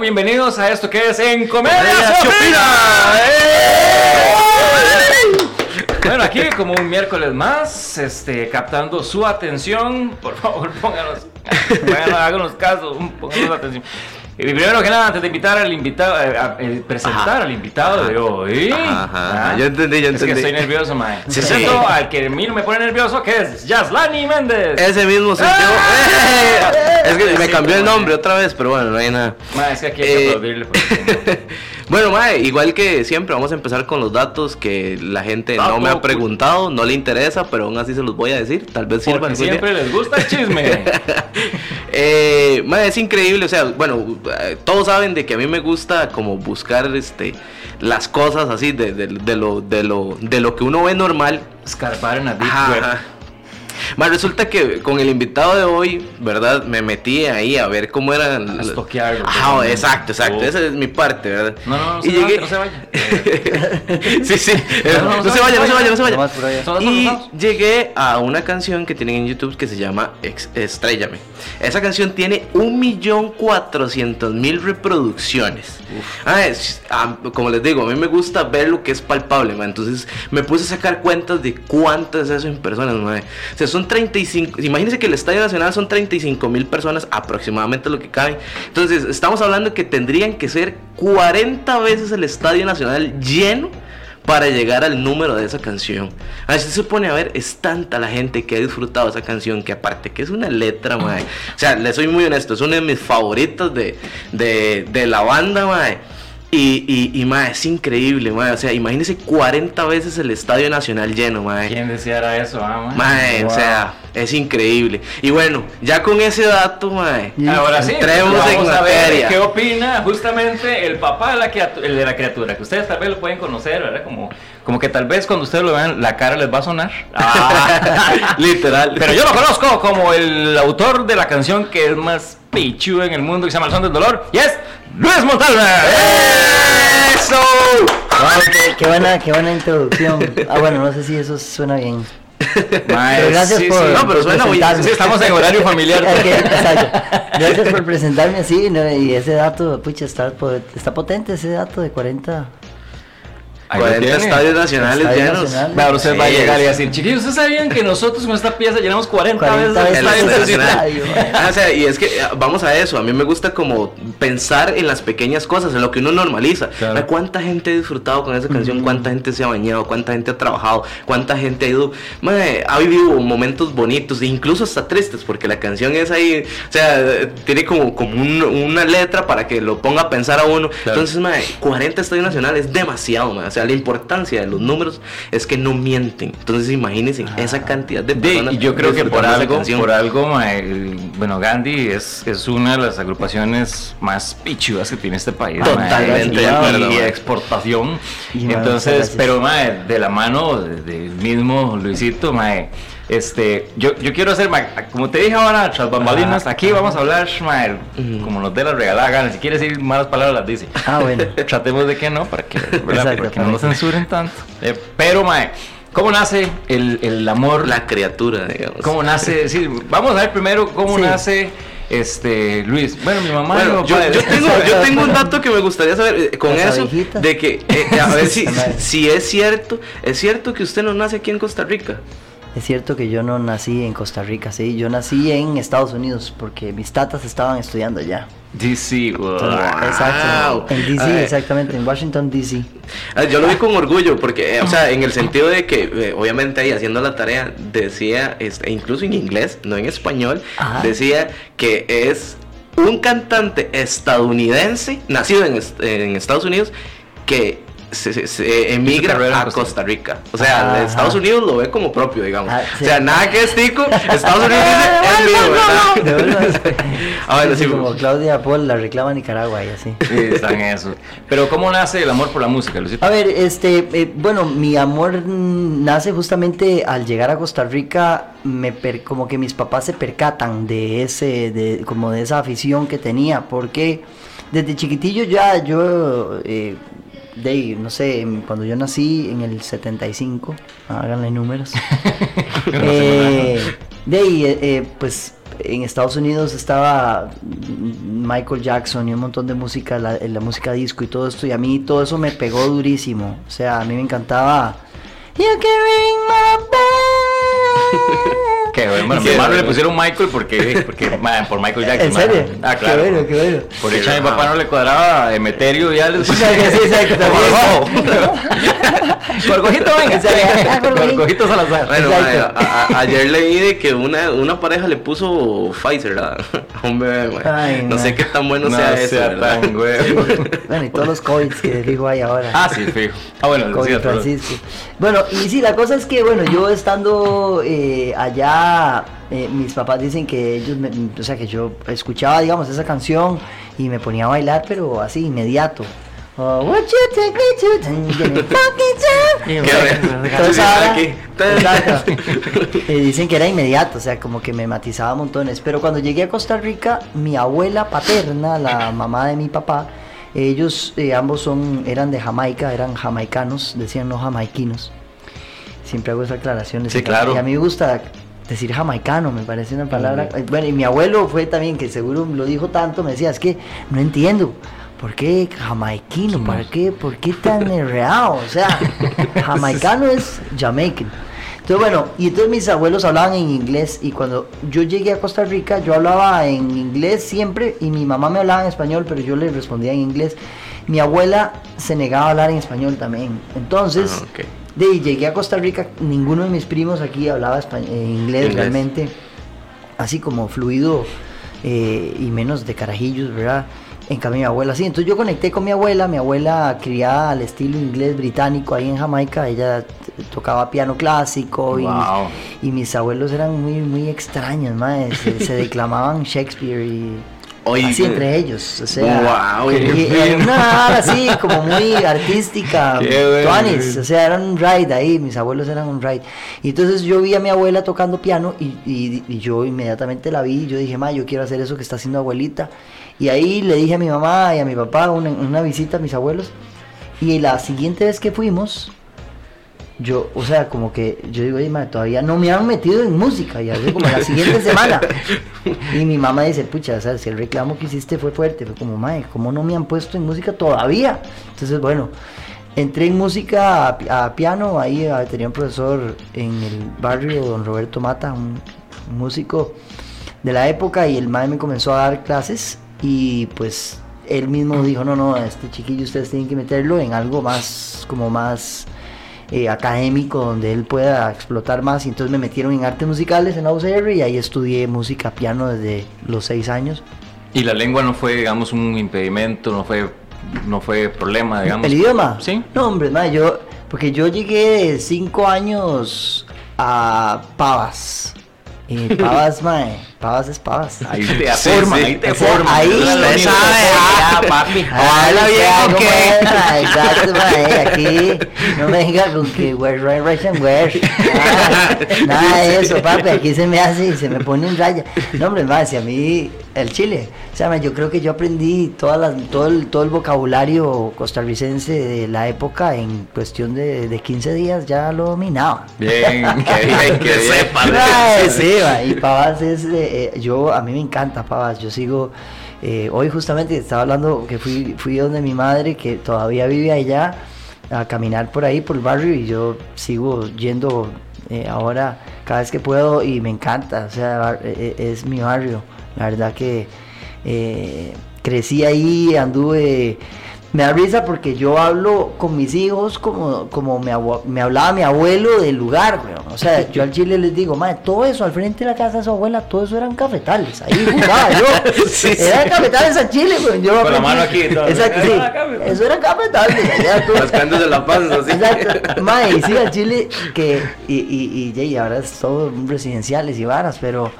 bienvenidos a esto que es En Comedia se Bueno, aquí como un miércoles más, este, captando su atención. Por favor, pónganos, bueno, háganos caso, pónganos atención. Y primero que nada, antes de invitar al invitado, eh, a, eh, presentar al invitado de hoy. Ajá, ¿Ah? Yo entendí, yo entendí. Es que estoy nervioso, mae. Sí, sí. al que a mí no me pone nervioso, que es Yaslani Méndez. Ese mismo soy yo. ¡Eh! Es que me cambió el nombre otra vez, pero bueno, no hay nada. Mae, es que aquí hay que aplaudirle. Bueno, Mae, igual que siempre, vamos a empezar con los datos que la gente no me ha preguntado, no le interesa, pero aún así se los voy a decir. Tal vez sirvan. Siempre les gusta el chisme. eh, mae, es increíble, o sea, bueno, todos saben de que a mí me gusta como buscar este las cosas así de, de, de lo, de, lo, de lo que uno ve normal. Escarbar en la deep más resulta que con el invitado de hoy, ¿verdad? Me metí ahí a ver cómo eran. A estoquearlo. Ah, exacto, exacto. Esa es mi parte, ¿verdad? No, no, no, y llegué... no se vaya. sí, sí. No, se vaya, no se vaya, no se vaya. Y llegué a una canción que tienen en YouTube que se llama Estrellame. Esa canción tiene un millón cuatrocientos mil reproducciones. Ah, ah, como les digo, a mí me gusta ver lo que es palpable, man. Entonces me puse a sacar cuentas de cuántas es eso en personas, man. O sea, son 35, imagínense que el Estadio Nacional son 35 mil personas aproximadamente lo que caben. Entonces, estamos hablando que tendrían que ser 40 veces el Estadio Nacional lleno para llegar al número de esa canción. Así se pone a ver, es tanta la gente que ha disfrutado esa canción que aparte que es una letra, mae. O sea, le soy muy honesto, es una de mis favoritos de, de, de la banda, mae. Y, y, y es increíble, mae. O sea, imagínese 40 veces el Estadio Nacional lleno, mae. ¿Quién deseara eso, ah, mae? o sea, es increíble. Y bueno, ya con ese dato, mae. Ahora sí, entremos vamos a ver qué opina justamente el papá de la, de la criatura, que ustedes tal vez lo pueden conocer, ¿verdad? Como, como que tal vez cuando ustedes lo vean, la cara les va a sonar. Ah, literal. Pero yo lo conozco como el autor de la canción que es más pichu en el mundo, que se llama El Son del Dolor, y es Luis Montalva. ¡Eso! qué, buena, qué buena introducción. Ah, bueno, no sé si eso suena bien. pero gracias por, No, pero suena muy sí, estamos en horario familiar. gracias por presentarme así y ese dato, pucha, está, está potente ese dato de 40 40 estadios nacionales llenos. Claro, usted va a llegar y decir, chiquillos, ¿ustedes sabían que nosotros con esta pieza llenamos 40, veces el estadio nacional? Ah, o sea, y es que ah, vamos a eso. A mí me gusta como pensar en las pequeñas cosas, en lo que uno normaliza. ¿Cuánta gente ha disfrutado con esa canción? ¿Cuánta gente se ha bañado? ¿Cuánta gente ha trabajado? ¿Cuánta gente ha ido? ha vivido momentos bonitos, e incluso hasta tristes, porque la canción es ahí, o sea, tiene como, como una letra para que lo ponga a pensar a uno. Entonces, madre, 40 estadios nacionales es demasiado, madre. O sea, la importancia de los números es que no mienten. Entonces imagínense ah. esa cantidad de personas. y yo creo que por algo, por algo, bueno, Gandhi es, es una de las agrupaciones más pichudas que tiene este país. Totalmente y, exportación. Entonces, pero de la mano del mismo Luisito, mae, este, yo, yo quiero hacer, como te dije ahora, tras bambalinas, aquí vamos a hablar, como nos dé la regalada Si quieres decir malas palabras, las dice. Ah, bueno. Tratemos de que no, para que, no nos censuren tanto. Eh, pero, mae, ¿cómo nace el, el, amor? La criatura, digamos. ¿Cómo nace? Sí, vamos a ver primero cómo nace este Luis bueno mi mamá yo, yo, tengo, yo tengo un dato que me gustaría saber eh, con eso de que eh, a ver si, si es cierto es cierto que usted no nace aquí en Costa Rica es cierto que yo no nací en Costa Rica, sí, yo nací en Estados Unidos porque mis tatas estaban estudiando allá. DC, wow. Exacto, en DC, exactamente, en Washington DC. Ah, yo lo vi con orgullo porque, o sea, en el sentido de que, eh, obviamente ahí haciendo la tarea, decía, este, incluso en inglés, no en español, decía que es un cantante estadounidense, nacido en, en Estados Unidos, que se, emigra a Costa Rica. O sea, Estados Unidos lo ve como propio, digamos. Ah, o sea, nada que es tico, Estados Unidos dice, es mío, ¿verdad? sí, como Claudia Paul la reclama Nicaragua y así. Sí, están eso. Pero ¿cómo nace el amor por la música, Lucito? A ver, este, eh, bueno, mi amor nace justamente al llegar a Costa Rica, me como que mis papás se percatan de ese, de, como de esa afición que tenía, porque desde chiquitillo ya yo... Eh, de no sé, cuando yo nací en el 75, háganle números. eh, de ahí, eh, eh, pues en Estados Unidos estaba Michael Jackson y un montón de música, la, la, música disco y todo esto, y a mí todo eso me pegó durísimo. O sea, a mí me encantaba. You can ring my bell. Que bueno, mi hermano le pusieron Michael porque, porque por Michael Jackson. ¿En serio? Ah, claro. Qué bueno, qué bueno. Por eso a mi papá no le cuadraba Emeterio y Alex. Sí, sí, exacto. Gorgojito, venga. Gorgojito Salazar. Bueno, a, ayer leí de que una, una pareja le puso Pfizer a, un bebé, no. sé qué tan bueno no sea, eso, ¿verdad? Bueno, y todos los COVID que dijo ahí ahora. Ah, sí, fijo. Ah, bueno, COVID Francisco. Bueno, y sí, la cosa es que, bueno, yo estando eh, eh, mis papás dicen que ellos, o sea, que yo escuchaba, digamos, esa canción y me ponía a bailar, pero así, inmediato. Oh, dicen que era inmediato, o sea, como que me matizaba montones. Pero cuando llegué a Costa Rica, mi abuela paterna, la mamá de mi papá, ellos eh, ambos son, eran de Jamaica, eran jamaicanos, decían no jamaiquinos. Siempre hago esa aclaración. Sí, claro. Y a mí me gusta decir jamaicano, me parece una palabra. Bueno, y mi abuelo fue también, que seguro lo dijo tanto, me decía, es que no entiendo. ¿Por qué jamaiquino? ¿Por qué, ¿Por qué tan enredado? O sea, jamaicano es Jamaican. Entonces, bueno, y entonces mis abuelos hablaban en inglés y cuando yo llegué a Costa Rica, yo hablaba en inglés siempre y mi mamá me hablaba en español, pero yo le respondía en inglés. Mi abuela se negaba a hablar en español también. Entonces, ah, de llegué a Costa Rica, ninguno de mis primos aquí hablaba eh, inglés, realmente, así como fluido eh, y menos de carajillos, ¿verdad? En cambio mi abuela sí, entonces yo conecté con mi abuela, mi abuela criada al estilo inglés británico ahí en Jamaica, ella tocaba piano clásico y, mis abuelos eran muy muy extraños, más se declamaban Shakespeare y así entre ellos, o sea, wow, y, una así como muy artística, tuanis, o sea, eran un ride ahí, mis abuelos eran un ride. Y entonces yo vi a mi abuela tocando piano y, y yo inmediatamente la vi y yo dije, ma, yo quiero hacer eso que está haciendo abuelita. Y ahí le dije a mi mamá y a mi papá una, una visita a mis abuelos. Y la siguiente vez que fuimos, yo, o sea, como que yo digo, madre, todavía no me han metido en música, y así como la siguiente semana. Y mi mamá dice, pucha, o sea, si el reclamo que hiciste fue fuerte, fue como, madre, ¿cómo no me han puesto en música todavía? Entonces, bueno, entré en música a, piano, ahí ah, tenía un profesor en el barrio, don Roberto Mata, un, músico de la época, y el madre me comenzó a dar clases, y pues él mismo dijo, no, no, este chiquillo ustedes tienen que meterlo en algo más, como más eh, académico donde él pueda explotar más y entonces me metieron en artes musicales en la UCR y ahí estudié música piano desde los seis años. ¿Y la lengua no fue, digamos, un impedimento, no fue, no fue problema, digamos? ¿El idioma? Sí. No, hombre, yo, porque yo llegué de cinco años a Pavas. Y Pavas, mae, Pavas es Pavas. Ahí te forma, ahí te forma. Ahí usted sabe, ah, papi. Hola viejo que. Exacto, mae, aquí no me diga con que where, right, right, and where. Nada, de eso, papi, aquí se me hace y se me pone en raya. No, hombre, más, si a mí el chile. O sea, yo creo que yo aprendí todas las, todo, el, todo el vocabulario costarricense de la época en cuestión de, de 15 días, ya lo dominaba. Bien, que bien, que sepa. sí, y Pavas es, eh, eh, yo, a mí me encanta Pavas, yo sigo, eh, hoy justamente estaba hablando que fui, fui donde mi madre, que todavía vive allá, a caminar por ahí, por el barrio, y yo sigo yendo ahora cada vez que puedo y me encanta, o sea, es mi barrio. La verdad que eh, crecí ahí, anduve... Me da risa porque yo hablo con mis hijos como, como me, me hablaba mi abuelo del lugar, O sea, yo al chile les digo, madre, todo eso al frente de la casa de su abuela, todo eso eran cafetales. Ahí jugaba yo. eran cafetales al chile, Yo con la mano aquí. Exacto, sí. Eso eran cafetales. Las la panza, sí. Exacto. Madre, y sí, al chile que... Y, y, y, y ahora es todo residenciales y varas, pero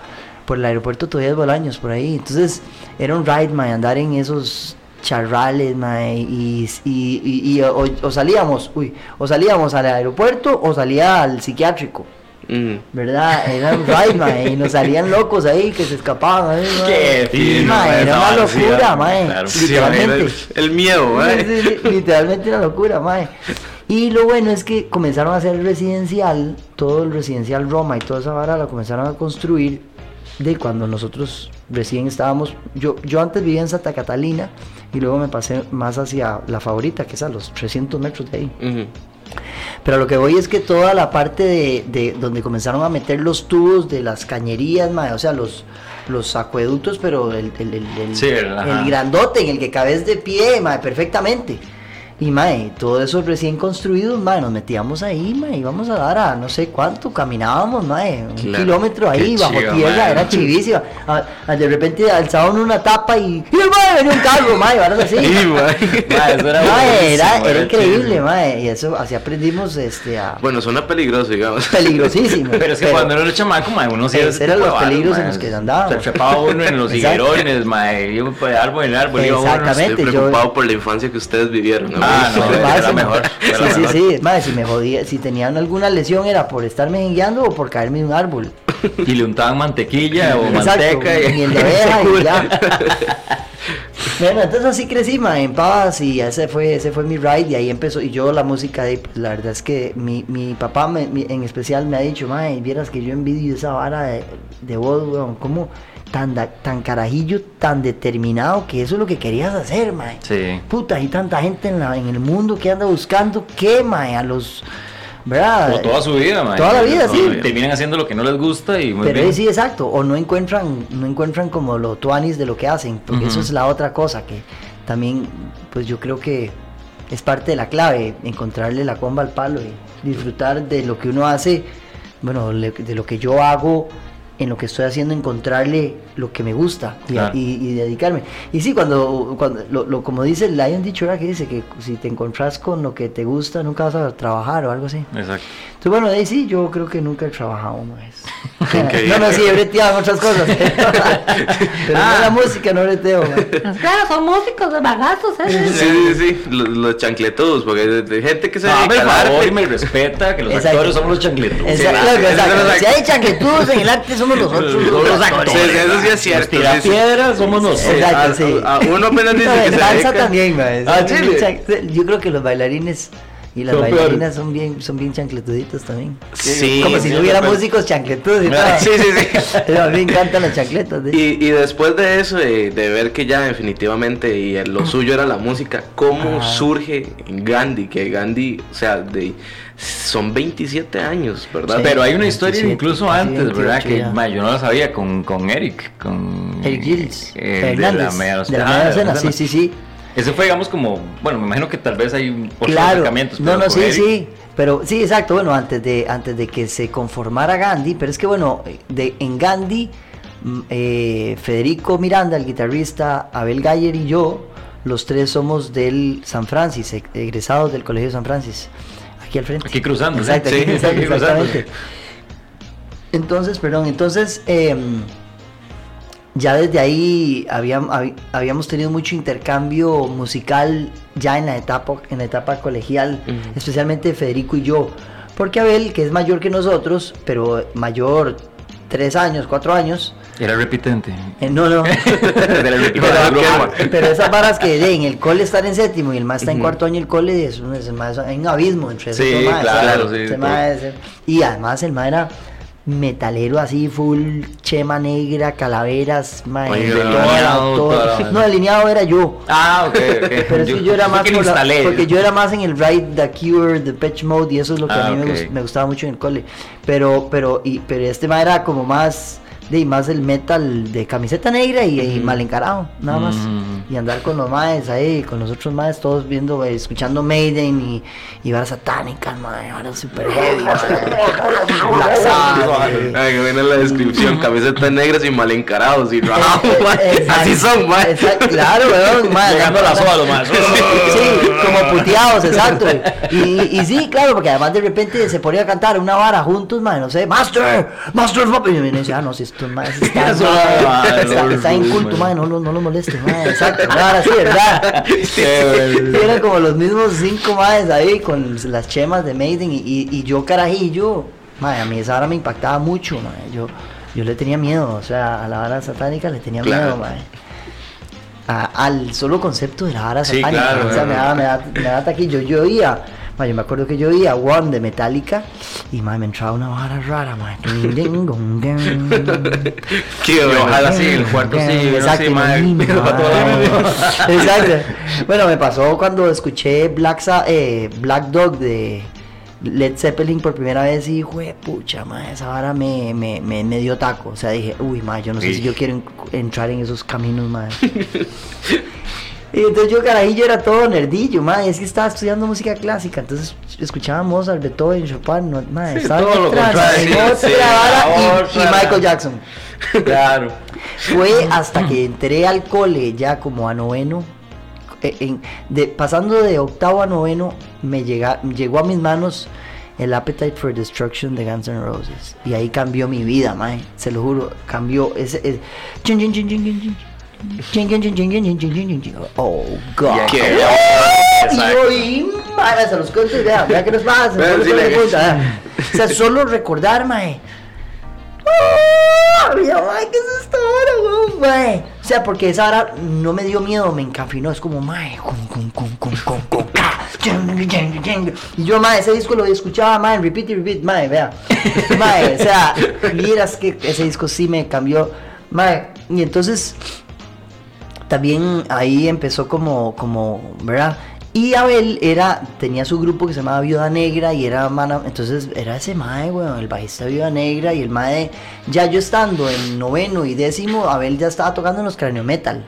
por el aeropuerto todavía es Bolaños, por ahí. Entonces era un ride, man, andar en esos charrales, man, y, y, y, o, salíamos, uy, o salíamos al aeropuerto o salía al psiquiátrico. Mm. ¿Verdad? Era un ride, man, y nos salían locos ahí que se escapaban. Ahí, Qué fino, Era una locura, man. literalmente. El, miedo, literalmente una locura, man. Y lo bueno es que comenzaron a hacer residencial, todo el residencial Roma y toda esa vara la comenzaron a construir de cuando nosotros recién estábamos, yo, yo antes vivía en Santa Catalina y luego me pasé más hacia la favorita, que es a los 300 metros de ahí. Pero lo que voy es que toda la parte de, donde comenzaron a meter los tubos de las cañerías, o sea, los, los acueductos, pero el, el, el, grandote en el que cabes de pie, perfectamente. Y mae, todo eso recién construido, mae, nos metíamos ahí, mae, íbamos a dar a no sé cuánto, caminábamos, mae, un kilómetro ahí bajo tierra, era chivísima. de repente alzaban una tapa y, y mae, venía un carro, mae, ahora así. Sí, mae. eso era, mae, era, era, increíble, mae, y eso así aprendimos este a Bueno, suena peligroso, digamos. Peligrosísimo. pero es que cuando era chamaco, mae, uno sí eran los peligros en los que andaba. Se trepaba uno en los higuerones, mae, iba de árbol en árbol, iba uno. Estoy preocupado por la infancia que ustedes vivieron, ¿no? Ah, no, era mejor. sí, sí, sí. Si me jodía, si tenían alguna lesión era por estarme guiando o por caerme de un árbol. Y le untaban mantequilla o manteca. Y, el de abeja y ya. bueno, entonces así crecí, ma, en paz y ese fue, ese fue mi ride y ahí empezó. Y yo la música, de, la verdad es que mi, mi papá me, en especial me ha dicho, ma, vieras que yo envidio esa vara de, de voz, weón, ¿cómo? Tan, carajillo, tan determinado, que eso es lo que querías hacer, mae. Sí. Puta, hay tanta gente en, la, en el mundo que anda buscando qué, mae, a los... ¿verdad? O toda su vida, mae. Toda la vida, sí. Terminan haciendo lo que no les gusta y muy Pero sí, exacto. O no encuentran, no encuentran como lo tuanis de lo que hacen, porque eso es la otra cosa que también, pues yo creo que es parte de la clave, encontrarle la comba al palo y disfrutar de lo que uno hace, bueno, de lo que yo hago en lo que estoy haciendo encontrarle lo que me gusta y, dedicarme. Y sí, cuando, cuando lo, como dice, dicho ahora que dice que si te encontrás con lo que te gusta, nunca vas a trabajar o algo así. Exacto. Entonces, bueno, ahí sí, yo creo que nunca he trabajado más. no, no, sí, he breteado muchas cosas. pero no la música, no breteo. Pues claro, son músicos de bagazos, ¿eh? Sí, sí, sí, los, chancletudos, porque hay gente que se no, me favor y me respeta que los actores somos los chancletudos. Exacto, exacto. Si hay chancletudos en el arte, somos nosotros los, actores. eso sí es cierto. Tira piedras, somos nosotros. Exacto, sí. uno apenas dice que se danza también, ah, Yo creo que los bailarines y las bailarinas son bien, son bien chancletuditos también. Sí. Como si no hubiera músicos chancletudos y todo. Sí, sí, sí. a mí me encantan las chancletas. Y, y, después de eso, de, ver que ya definitivamente y lo suyo era la música, ¿cómo surge Gandhi? Que Gandhi, o sea, de son 27 años, ¿verdad? Pero hay una historia incluso antes, ¿verdad? que yo no la sabía con, con Eric, con Eric Gilles, eh, de la media de la media sí, sí, sí. Ese fue, digamos, como, bueno, me imagino que tal vez hay otros claro. acercamientos. No, no, sí, sí. Pero sí, exacto, bueno, antes de, antes de que se conformara Gandhi, pero es que bueno, de, en Gandhi, mm, eh, Federico Miranda, el guitarrista, Abel Gayer y yo, los tres somos del San Francis, e, egresados del Colegio San Francis, aquí al frente. Aquí cruzando, exacto, sí, exactamente. Entonces, perdón, entonces... Eh, ya desde ahí habíamos, tenido mucho intercambio musical ya en la etapa, en la etapa colegial, especialmente Federico y yo. Porque Abel, que es mayor que nosotros, pero mayor tres años, cuatro años. Era repitente. Eh, no, no. pero, esas varas que en el cole están en séptimo y el más está en cuarto año el cole, es un, hay un abismo entre sí, esos Claro, sí, y además el más era metalero así, full chema negra, calaveras, mae, No, alineado era yo. Ah, ok, ok. Pero yo, yo era más porque yo era más en el Ride, The Cure, The Patch Mode y eso es lo que a ah, mí me, gustaba mucho en el cole. Pero, pero, y, pero este mae era como más de más el metal de camiseta negra y, mal encarado, nada más. Y andar con los maes ahí, con los otros maes, todos viendo, eh, escuchando Maiden y, y varas satánicas, mae, varas super heavy. Ay, que viene la descripción, camisetas negras y mal encarados y Así son, mae. Claro, weón, mae. Llegando a la soda lo más. Sí, como puteados, exacto. Y, y sí, claro, porque además de repente se ponía a cantar una vara juntos, mae, no sé, Master, Master, y me decía, ah, no, si estos más están, está, está inculto, madre, no, no, no lo moleste, madre, exacto, ahora sí, ¿verdad? Eran como los mismos cinco madres ahí con las chemas de Maiden y, y, yo carajillo, madre, a mí esa hora me impactaba mucho, madre, yo, yo le tenía miedo, o sea, a la vara satánica le tenía miedo, madre. al solo concepto de la vara satánica, o sea, me daba, me daba, me daba taquillo, yo oía Ma, yo me acuerdo que yo oía One de Metallica y ma, me entraba una vara rara, ma. Qué ojalá sí, el cuarto sí, Exacto, sí, ma. Exacto. Bueno, me pasó cuando escuché Black, Sa- eh, Black Dog de Led Zeppelin por primera vez y dije, pucha, ma, esa vara me, me, me, me dio taco. O sea, dije, uy, ma, yo no sé Sí. si yo quiero en- entrar en esos caminos, ma. Y entonces yo carajillo era todo nerdillo, ma, y es que estaba estudiando música clásica, entonces escuchaba Mozart, Beethoven, Chopin, no, ma, Sí, estaba todo en lo contrario, sí, y- y, Michael Jackson. Claro. Fue hasta que entré al cole ya como a noveno, en- de, pasando de octavo a noveno, me llega, llegó a mis manos el Appetite for Destruction de Guns N' Roses. Y ahí cambió mi vida, mae. Se lo juro, cambió ese... ese- chin, chin, chin, Oh, God. ¿Qué? Y hoy, malas a los cuentos, vea, vea qué nos pasa. Bueno, sí le... cuenta, ¿eh? o sea, solo recordar, mae. Oh, mae, ¿qué es esta hora, mae? O sea, porque esa hora no me dio miedo, me encafinó. Es como, mae, con, con, con, con, con, con, Y yo, mae, ese disco lo escuchaba, mae, repeat y repeat, mae, vea. Mae, o sea, miras que ese disco sí me cambió, mae. Y entonces también ahí empezó como, como, ¿verdad? Y Abel era, tenía su grupo que se llamaba Viuda Negra y era mana, entonces era ese mae, weón, el bajista de Viuda Negra y el mae, ya yo estando en noveno y décimo, Abel ya estaba tocando en los Cráneo Metal.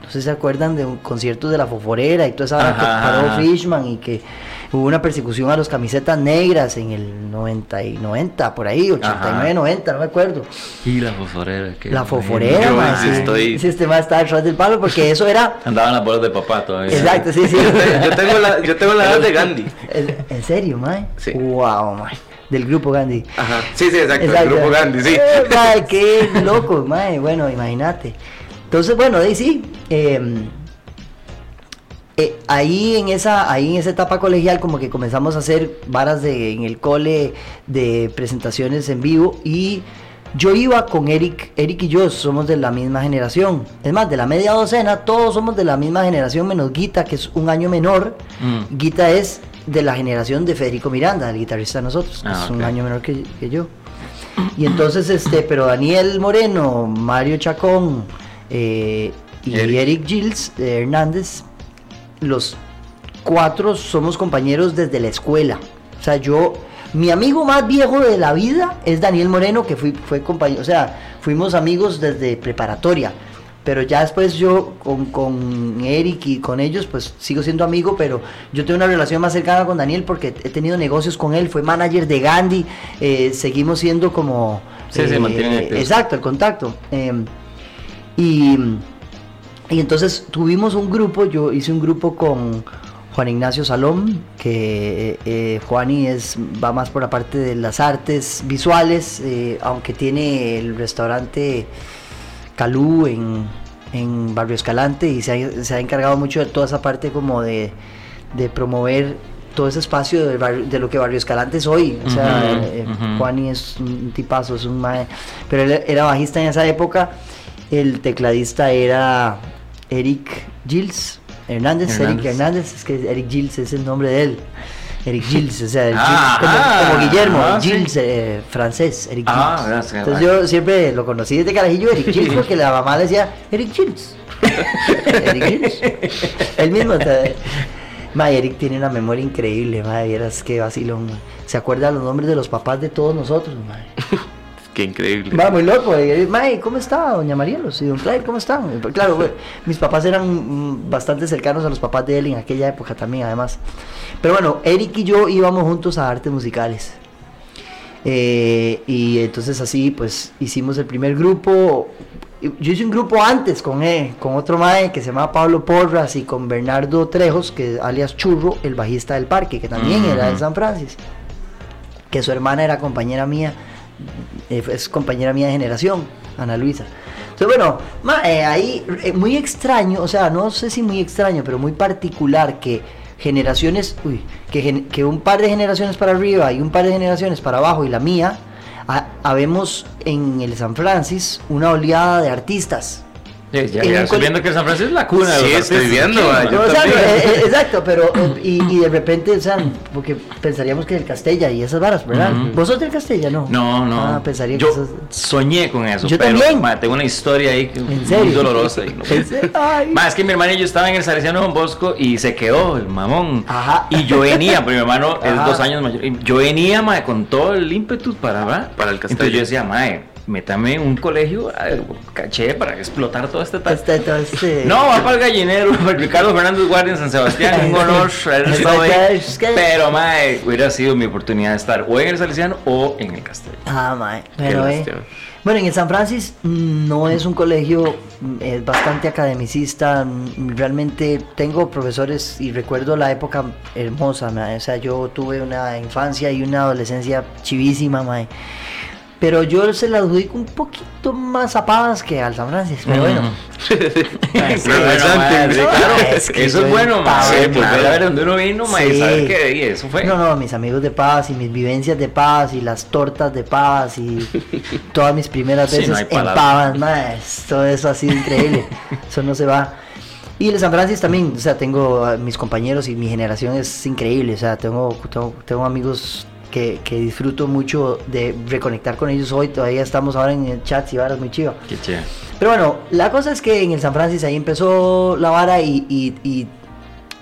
No sé si se acuerdan de un concierto de la Foforera y toda esa hora que paró. Fishman y que hubo una persecución a los camisetas negras en el 90 y 90, por ahí, 89, Ajá. 90, no me acuerdo. Y la fosforera. que- La foforera, Yo mae, sí estoy- Sí, este mae estaba detrás del palo porque eso era... Andaban las bolas de papá todavía. Exacto, sí, sí. Yo tengo la, yo tengo la edad de Gandhi. ¿En, serio, mae? Sí. Wow, mae. Del grupo Gandhi. Ajá. Sí, sí, exacto. Exacto. El grupo Gandhi, sí. Eh, mae, qué loco, mae. Bueno, imagínate. Entonces, bueno, ahí sí. eh, eh, ahí en esa ahí en esa etapa colegial como que comenzamos a hacer varas de en el cole de presentaciones en vivo y yo iba con Eric, Eric y yo somos de la misma generación. Es más, de la media docena, todos somos de la misma generación, menos Guita, que es un año menor. Mm. Guita es de la generación de Federico Miranda, el guitarrista de nosotros, que Ah, es un año menor que, que yo. Y entonces, este, pero Daniel Moreno, Mario Chacón eh, y Eric. Eric, Gilles eh, Hernández, los cuatro somos compañeros desde la escuela. O sea, yo, mi amigo más viejo de la vida es Daniel Moreno, que fui, fue compañero, o sea, fuimos amigos desde preparatoria. Pero ya después yo con, con Eric y con ellos, pues sigo siendo amigo, pero yo tengo una relación más cercana con Daniel porque he tenido negocios con él, fue manager de Gandhi, eh, seguimos siendo como... Sí, sí, mantienen activos. Exacto, el contacto. eh, y, y entonces tuvimos un grupo, yo hice un grupo con Juan Ignacio Salom, que eh, eh, Juani es, va más por la parte de las artes visuales, eh, aunque tiene el restaurante Calú en, en Barrio Escalante y se ha, se ha encargado mucho de toda esa parte como de, de promover todo ese espacio de, barrio- de lo que Barrio Escalante es hoy. O sea, Ujú, eh, ujú. Juani es un tipazo, es un mae. Pero él era bajista en esa época. El tecladista era Eric Gilles Hernández. Eric Hernández. Es que Eric Gilles es el nombre de él. Eric Gilles, o sea, Ah, como, ah, como Guillermo, ah, sí. Gilles, eh, francés, Eric Ah, Gilles. gracias, Entonces yo siempre lo conocí desde carajillo, Eric Gilles, porque la mamá le decía, Eric Gilles. Eric Gilles. El mismo. o sea, ma, Eric tiene una memoria increíble, madre, vieras qué vacilón. ma. Se acuerda los nombres de los papás de todos nosotros, madre. Qué increíble. Va muy loco. eh, Mae, ¿cómo está doña Marielos? Y don Clyde, ¿cómo están? Claro, güey, mis papás eran mm, bastante cercanos a los papás de él en aquella época también, además. Pero bueno, Eric y yo íbamos juntos a artes musicales. Eh, y entonces así, pues, hicimos el primer grupo. Yo hice un grupo antes con con otro mae que se llama Pablo Porras y con Bernardo Trejos, que alias Churro, el bajista del parque, que también era de. San Francisco. Que su hermana era compañera mía es compañera mía de generación, Ana Luisa. Entonces, bueno, eh, ahí eh, muy extraño, o sea, no sé si muy extraño, pero muy particular que generaciones, uy, que, gen- que un par de generaciones para arriba y un par de generaciones para abajo y la mía, ha- habemos en el San Francis una oleada de artistas. Ya, ya estoy viendo que San Francisco es la cuna de Sí, los estoy viendo, Sí, yo o sea, eh, eh, exacto, pero eh, y, y de repente, o sea, porque pensaríamos que el Castella y esas varas, ¿verdad? Ujú. ¿Vos sos del Castella, no? No, no. Ah, pensaría yo que sos... soñé con eso. Yo pero, también. ma, tengo una historia ahí que- ¿En muy dolorosa. y no-. Ma, es que mi hermano y yo estaba en el Salesiano Don Bosco y se quedó el mamón. Ajá. Y yo venía, porque mi hermano es Ajá. dos años mayor. y yo venía, ma, con todo el ímpetu para. Para el Entonces Castello. yo decía, ma, métame un colegio, caché para explotar todo este tal. Este, este, No, va para el gallinero, para Ricardo Fernández Guardia en San Sebastián, un honor haber estado ahí. Es que- Pero, mae, hubiera sido mi oportunidad de estar o en el Salesiano o en el Castello. Ah, mae. Pero, eh, bueno, en el San Francis mm, no es un colegio, mm, es bastante academicista. mm, Realmente tengo profesores y recuerdo la época hermosa, mae. O sea, yo tuve una infancia y una adolescencia chivísima, mae. Pero yo se la adjudico un poquito más a Pavas que al San Francis. Pero bueno. Sí, sí, eso es bueno. Pavas, Volver claro. a ver dónde uno vino, Sí. saber y eso fue. No, no, mis amigos de Paz y mis vivencias de Paz y las tortas de Paz y todas mis primeras Sí, veces no hay en. Pavas, más, todo eso ha sido increíble. eso no se va. Y el San Francis también, o sea, tengo a mis compañeros y mi generación es increíble, o sea, tengo, tengo, tengo amigos que, que disfruto mucho de reconectar con ellos hoy, todavía estamos ahora en el chat y varas muy chido. Qué chévere. Pero bueno, la cosa es que en el San Francis ahí empezó la vara y, y- y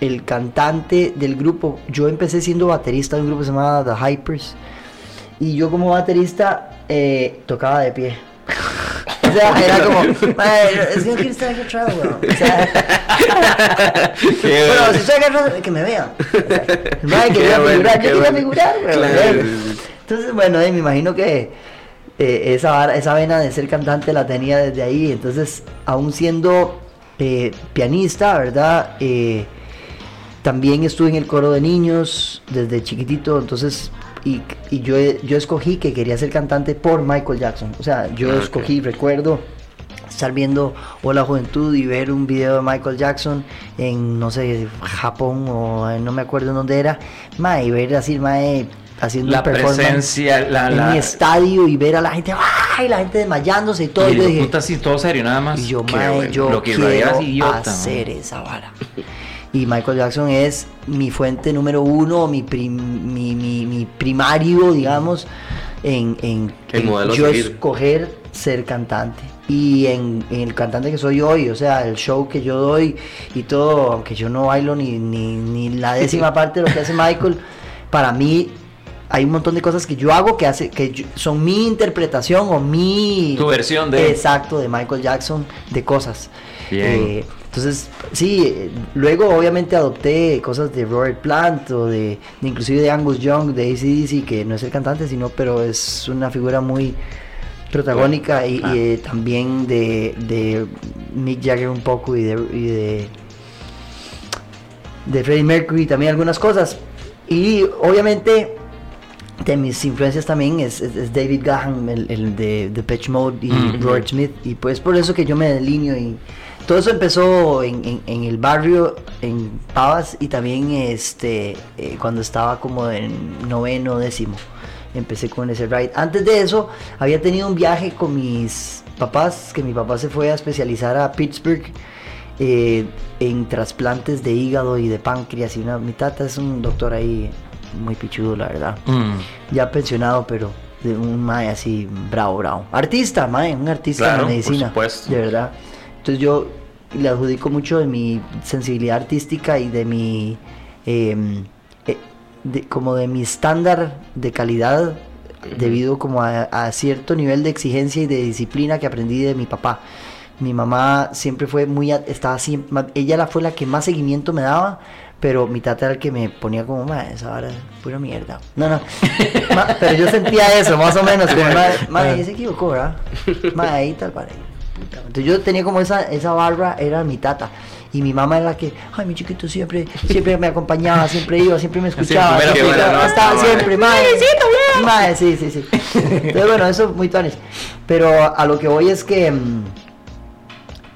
el cantante del grupo, yo empecé siendo baterista de un grupo que se llamaba The Hypers y yo como baterista eh, tocaba de pie. Sea, era como, "Mae, es que no quiero estar aquí atrás, weón". O sea, bueno, si estoy acá que me vean. O sea, quería bueno, figurar, yo bueno. figurar. Entonces, bueno, eh, me imagino que eh, esa, esa vena de ser cantante la tenía desde ahí. Entonces, aún siendo eh, pianista, ¿verdad? También estuve en el coro de niños desde chiquitito. Entonces, y, y yo, yo escogí que quería ser cantante por Michael Jackson. O sea, yo Ah, escogí, recuerdo estar viendo Hola Juventud y ver un video de Michael Jackson en, no sé, Japón o en- no me acuerdo en dónde era, ma, y ver así, ma, eh, haciendo La presencia, la, en la, mi estadio y ver a la gente, ¡ay! la gente desmayándose y todo. y yo dije, puta así, todo serio, nada más. y yo, Qué mae, bueno. yo Lo que quiero hacer esa vara. Y Michael Jackson es mi fuente número uno, mi, prim- mi, mi, mi primario, digamos, en, en, yo escoger ser cantante. Y en, en el cantante que soy hoy, o sea, el show que yo doy y todo, aunque yo no bailo ni, ni, ni la décima parte de lo que hace Michael, para mí hay un montón de cosas que yo hago que hace que yo- son mi interpretación o mi Tu versión de- exacto de Michael Jackson de cosas Bien. Eh, entonces sí luego obviamente adopté cosas de Robert Plant o de, de inclusive de Angus Young de ACDC que no es el cantante sino pero es una figura muy protagónica y, Ah. y, eh, también de, de Mick Jagger un poco y de, y de de Freddie Mercury también algunas cosas y obviamente de mis influencias también es, es- es David Gahan, el, el de Depeche Mode y Ujú. Robert Smith y pues por eso que yo me delineo y todo eso empezó en, en- en el barrio en Pavas y también este eh, cuando estaba como en noveno décimo empecé con ese ride antes de eso había tenido un viaje con mis papás que mi papá se fue a especializar a Pittsburgh eh, en trasplantes de hígado y de páncreas y una mi tata es un doctor ahí muy pichudo la verdad Mm. ya pensionado pero de un mae así bravo bravo artista mae un artista Claro, de por medicina supuesto. de verdad entonces yo le adjudico mucho de mi sensibilidad artística y de mi em, eh, de- como de mi estándar de calidad debido como a, a cierto nivel de exigencia y de disciplina que aprendí de mi papá. Mi mamá siempre fue muy estaba siempre ella la fue la que más seguimiento me daba pero mi tata era el que me ponía como "Ma, esa vara es pura mierda no no. Ma, pero yo sentía eso más o menos como "Ma, ma, ahí se equivocó ¿verdad? Ma, ahí tal para ahí entonces yo tenía como esa, esa barra, era mi tata. Y mi mamá era la que, ay, mi chiquito siempre, siempre me acompañaba, siempre iba, siempre me escuchaba. siempre fila, estaba- ¿no? estaba Ah, siempre, madre. Madre, sí, sí, sí. Entonces, bueno, eso muy tuanes. Pero a lo que voy es que... mm,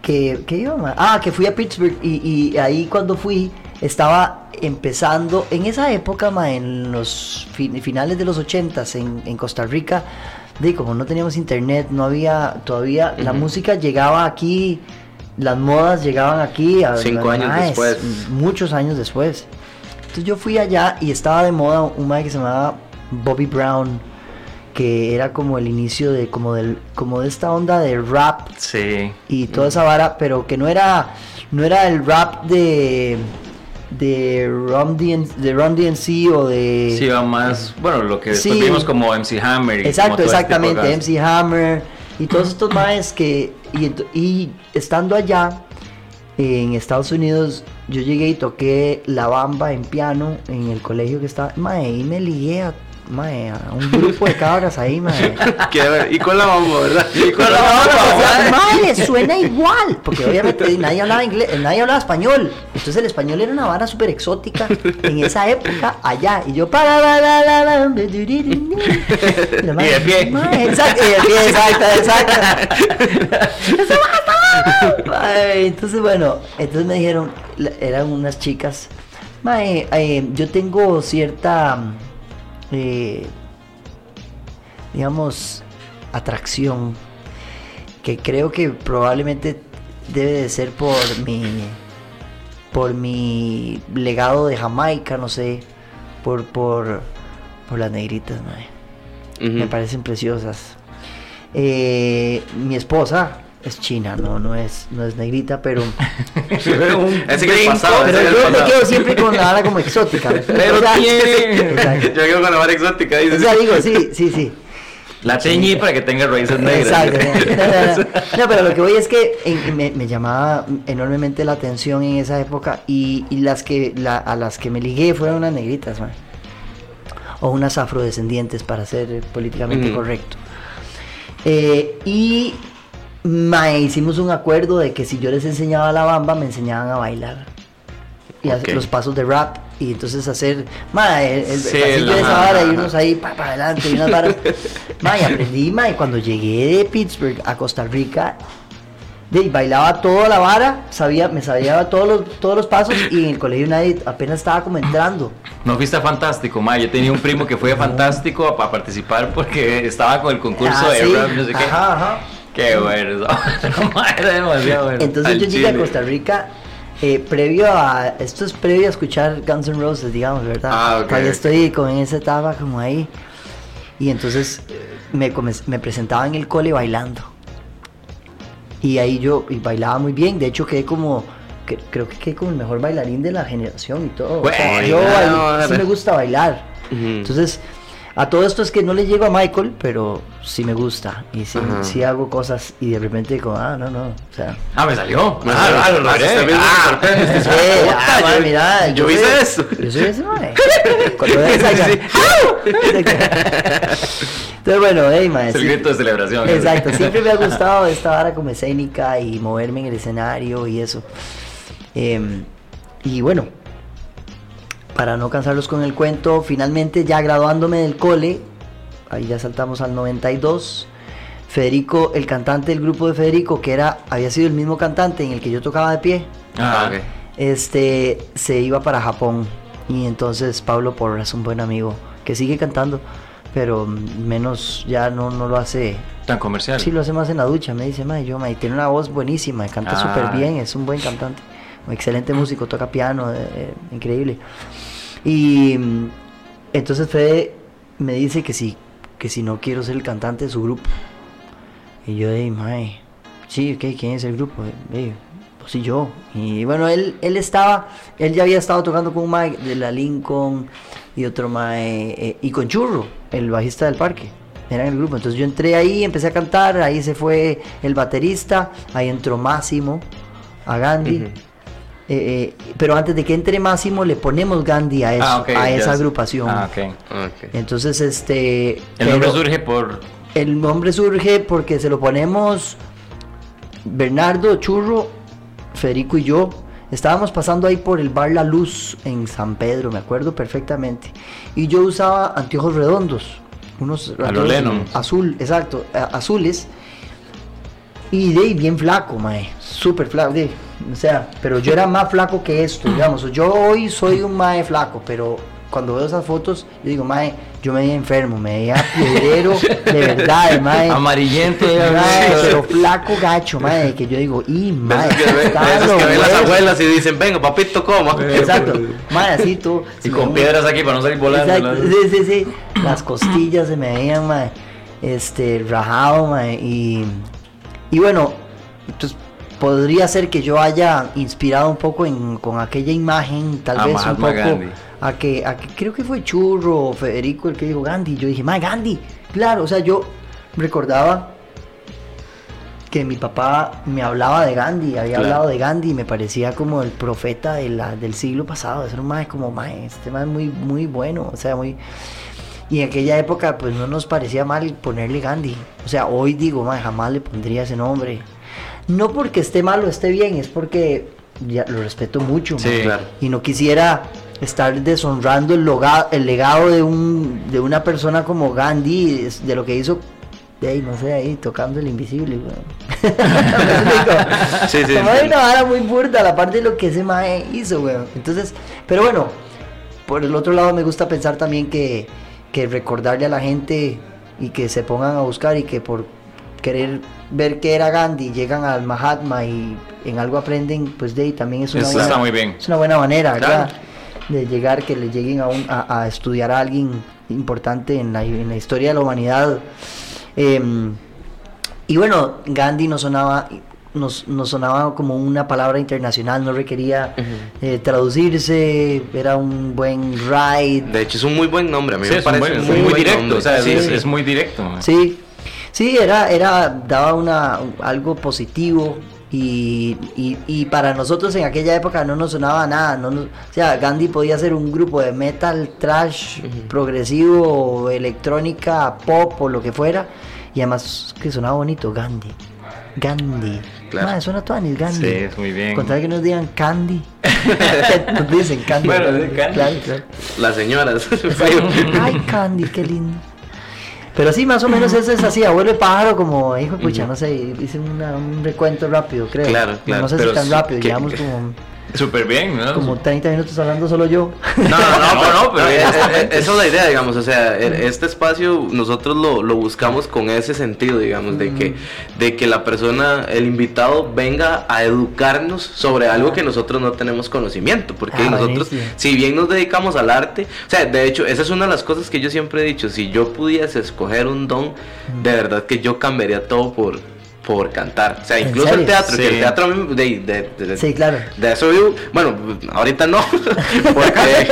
que, que iba, ma? Ah, que fui a Pittsburgh y, y ahí cuando fui estaba empezando, en esa época, ma, en los fin- finales de los ochentas en, en Costa Rica, de como no teníamos internet, no había todavía, la música llegaba aquí las modas llegaban aquí a cinco años después. Muchos años después. Entonces yo fui allá y estaba de moda un mae que se llamaba Bobby Brown, que era como el inicio de como del como de esta onda de rap sí. y toda esa vara, pero que no era no era el rap de de Ron DNC o de sí va más bueno lo que vimos como MC Hammer exacto este exactamente MC Hammer y todos estos maes que y, y estando allá en Estados Unidos yo llegué y toqué la bamba en piano en el colegio que estaba mae y me ligué a Mae, un grupo de cabras ahí, mae. y con la bamba, ¿verdad? Y con la mae, suena igual. Porque obviamente nadie hablaba inglés, nadie hablaba español. Entonces el español era una vara súper exótica en esa época allá. Y yo para la la la la y de pie. exacto, y de pie, exacto, exacto. entonces bueno, entonces me dijeron, eran unas chicas. Mae, eh, yo tengo cierta eh, digamos, atracción que creo que probablemente debe de ser por mi por mi legado de Jamaica, no sé, por por por las negritas, me parecen preciosas. Eh, mi esposa es china, no, no es, no es negrita, pero. es que pasado, pero yo me quedo siempre con la vara como exótica. Pero o Yo quedo con la vara exótica, dice. O sea, digo, sí, sí, sí. La teñí para que tenga raíces negras. Exacto. No, pero lo que voy es que me, me, llamaba enormemente la atención en esa época y, y las que la, a las que me ligué fueron unas negritas, man. o unas afrodescendientes para ser políticamente correcto. Eh, y Mae, hicimos un acuerdo de que si yo les enseñaba la bamba, me enseñaban a bailar. Y hacer los pasos de rap. Y entonces hacer, mae, el, el pasillo de esa vara y irnos ahí para adelante y unas varas. mae, aprendí, mae, cuando llegué de Pittsburgh a Costa Rica, de, bailaba toda la vara, sabía, me sabía todos los, todos los pasos y en el colegio nadie apenas estaba como entrando. No fuiste fantástico, ma. Yo tenía un primo que fue fantástico a, participar porque estaba con el concurso ah, de rap, no sé qué. Ajá, ajá. Qué bueno. demasiado bueno. Entonces yo llegué a Costa Rica eh, previo a. Esto es previo a escuchar Guns N' Roses, digamos, ¿verdad? Ah, ok. estoy con esa etapa como ahí. Y entonces me, me presentaba en el cole bailando. Y ahí yo y bailaba muy bien. De hecho, quedé como. creo que quedé como el mejor bailarín de la generación y todo. yo sí me gusta bailar. Entonces a todo esto es que no le llego a Michael, pero sí me gusta. Y sí, hago cosas y de repente digo, ah, no, no. O sea. Ah, me salió. Ah, ah, lo logré. Ah, ah, mira, yo, hice eso. Yo soy ese, man. Cuando ves Entonces, bueno, hey, man. Es el grito de celebración. Exacto. Siempre me ha gustado esta vara como escénica y moverme en el escenario y eso. Eh, y bueno, para no cansarlos con el cuento, finalmente ya graduándome del cole, ahí ya saltamos al 92, Federico, el cantante del grupo de Federico, que era, había sido el mismo cantante en el que yo tocaba de pie, ah, este, se iba para Japón. Y entonces Pablo Porras, un buen amigo, que sigue cantando, pero menos ya no, no lo hace tan comercial. Sí, lo hace más en la ducha. Me dice, yo, tiene una voz buenísima, canta ah. súper bien, es un buen cantante, un excelente músico, toca piano, eh, eh, increíble. Y mm, entonces Fede me dice que si, que si no quiero ser el cantante de su grupo. Y yo dije, mae, sí, ¿quién es el grupo? Eh, pues sí, yo. Y bueno, él, él estaba, él ya había estado tocando con un mae de la Lincoln y otro mae, eh, y con Churro, el bajista del parque. Era en el grupo. Entonces yo entré ahí, empecé a cantar, ahí se fue el baterista, ahí entró Máximo, a Gandhi. Eh, eh, pero antes de que entre Máximo le ponemos Gandhi a, eso, ah, a esa agrupación. Ah, Entonces, este... El nombre surge por... El nombre surge porque se lo ponemos Bernardo, Churro, Federico y yo. Estábamos pasando ahí por el bar La Luz en San Pedro, me acuerdo perfectamente. Y yo usaba anteojos redondos, unos azul, exacto, azules. Y de bien flaco, mae, súper flaco, de, o sea, pero yo era más flaco que esto, digamos. Yo hoy soy un mae flaco, pero cuando veo esas fotos, yo digo, mae, yo me veía enfermo, me veía piedrero, de verdad, mae. Amarillento, mae, pero flaco gacho, mae, que yo digo, y mae, que, ve, que ven las abuelas y dicen, venga, papito, coma. Exacto, mae, así tú. Y con piedras aquí para no salir volando. Exacto, sí, sí, sí. Las costillas se me veían, mae, este, rajado, mae, y, y bueno, entonces podría ser que yo haya inspirado un poco en, con aquella imagen, tal vez un poco a que, a que creo que fue Churro o Federico el que dijo Gandhi. Yo dije, ma, Gandhi, claro, o sea, yo recordaba que mi papá me hablaba de Gandhi, había hablado de Gandhi y me parecía como el profeta de la, del siglo pasado. Era un mae como, mae, este mae es muy, muy bueno, o sea, muy... Y en aquella época pues no nos parecía mal ponerle Gandhi. O sea, hoy digo, mae, jamás le pondría ese nombre. No porque esté mal o esté bien, es porque ya lo respeto mucho. Sí, claro. Y no quisiera estar deshonrando el, el legado de, un, de una persona como Gandhi, de lo que hizo de ahí, no sé, ahí tocando el invisible, sí, sí, Como una vara muy burda, la parte de lo que ese mae hizo, weón. Entonces, pero bueno, por el otro lado me gusta pensar también que, que recordarle a la gente y que se pongan a buscar y que por querer ver qué era Gandhi llegan al Mahatma y en algo aprenden, pues de ahí también es una, buena, muy bien. Es una buena manera, ¿verdad? de llegar, que le lleguen a, a, estudiar a alguien importante en la, en la historia de la humanidad. Em, y bueno, Gandhi no sonaba, nos, sonaba como una palabra internacional, no requería eh, traducirse, era un buen ride. De hecho, es un muy buen nombre, a mí me parece muy, directo, o sea, es, muy directo. Sí, sí, era, era, daba una, algo positivo, y, y, para nosotros en aquella época no nos sonaba nada. No o sea, Gandhi podía ser un grupo de metal, trash, progresivo, electrónica, pop o lo que fuera. Y además que sonaba bonito, Gandhi. Gandhi. Claro. suena Gandhi. Sí, es muy bien. Contar que nos digan Candy. nos dicen Candy. Bueno, Candy. Claro, claro. Las señoras. Ay, Candy, qué lindo. Pero sí, más o menos eso es así, abuelo pájaro, como, hijo, pucha, no sé, hice un recuento rápido, creo. Claro, claro. No sé si tan rápido, llevamos como Súper bien, ¿no? Como 30 minutos hablando solo yo. No, no, no, no, pero esa es la idea, digamos. O sea, este espacio nosotros lo, lo buscamos con ese sentido, digamos, de que, de que la persona, el invitado, venga a educarnos sobre algo que nosotros no tenemos conocimiento. Porque ah, nosotros, si bien nos dedicamos al arte, o sea, de hecho, esa es una de las cosas que yo siempre he dicho. Si yo pudiese escoger un don, de verdad que yo cambiaría todo por por cantar. O sea, incluso el teatro, que el teatro de, de, sí, claro. De eso vivo. Bueno, ahorita no. porque,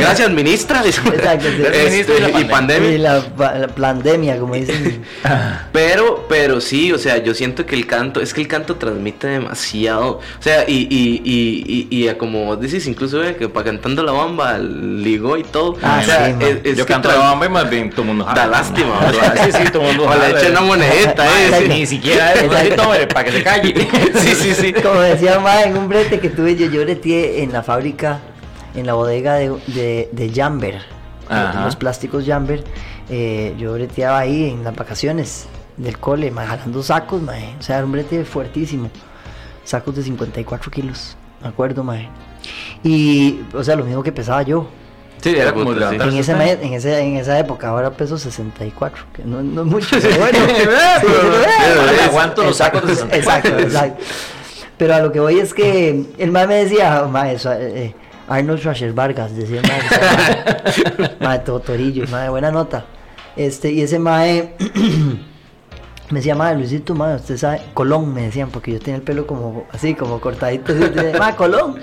gracias, ministra. Exacto, este, y, pandemia. Y la, pandemia, como dicen. pero, pero sí, o sea, yo siento que el canto, es que el canto transmite demasiado. O sea, y, y, y, y, como dices, incluso que para cantando la bamba, ligo y todo. Ah, o sea, es, yo canto la bamba y más bien todo mundo. Da lástima. sí, sí, todo mundo. O le eché una monedita, eh. Ni siquiera para que se calle. sí, sí, sí. Como decía más en un brete que tuve yo, yo breteé en la fábrica, en la bodega de, de, de Jamber, los plásticos Jamber. Eh, yo breteaba ahí en las vacaciones del cole, jalando sacos, mae. O sea, era un brete fuertísimo. Sacos de 54 kilos, me acuerdo, mae. Y, o sea, lo mismo que pesaba yo. Sí, era como en, ese en, ese, en esa época, ahora peso 64, que no, no es mucho, pero bueno. aguanto los sacos de 64. Exacto, exacto. Pero a lo que voy es que el mae me decía, mae, eso, eh, eh, Arnold Schwarzenegger Vargas, decía el mae, mae, todo torillo, mae, buena nota. Este, y ese mae me decía, mae, Luisito, mae, usted sabe, Colón, me decían, porque yo tenía el pelo como así, como cortadito, así, mae, Colón.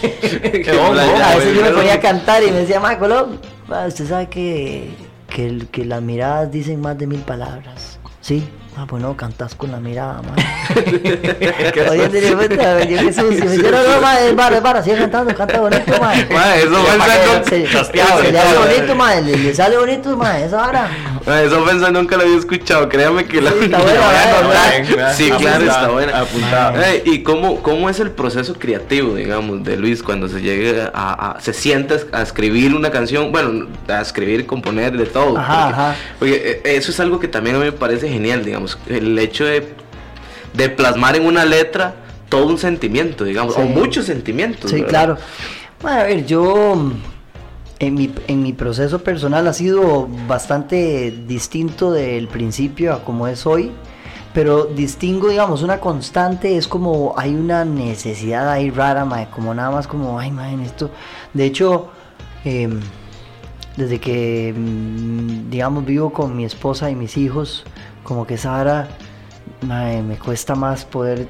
a veces yo me ponía a cantar y me decía, ma, Colón, usted sabe que, que, que las miradas dicen más de mil palabras. Sí, Ah, pues no, cantas con la mirada, man. Oye, te cuenta, yo qué sucio. Me dice, no, no, ma, es para, para, sigue cantando, canta bonito, ma. Ma, eso fue se, se, se, le hace bonito, ma, le, le sale bonito, ma, esa hora. Esa ofensa nunca la había escuchado, créame que la... Sí, está buena, Sí, claro, está buena. Apuntado. Eh, ¿Y cómo, cómo es el proceso creativo, digamos, de Luis cuando se llega a, a se sienta a escribir una canción, bueno, a escribir, componer, de todo? Ajá, ajá. Porque eh, eso es algo que también a mí me parece genial, digamos el hecho de, plasmar en una letra todo un sentimiento, digamos, o muchos sentimientos. Sí, claro. Bueno, a ver, yo En mi, en mi proceso personal ha sido bastante distinto del principio a como es hoy, pero distingo, digamos, una constante, es como hay una necesidad ahí rara, mae, como nada más como, ay, mae, esto. De hecho, em, desde que, mm, digamos, vivo con mi esposa y mis hijos, como que esa hora, mae, me cuesta más poder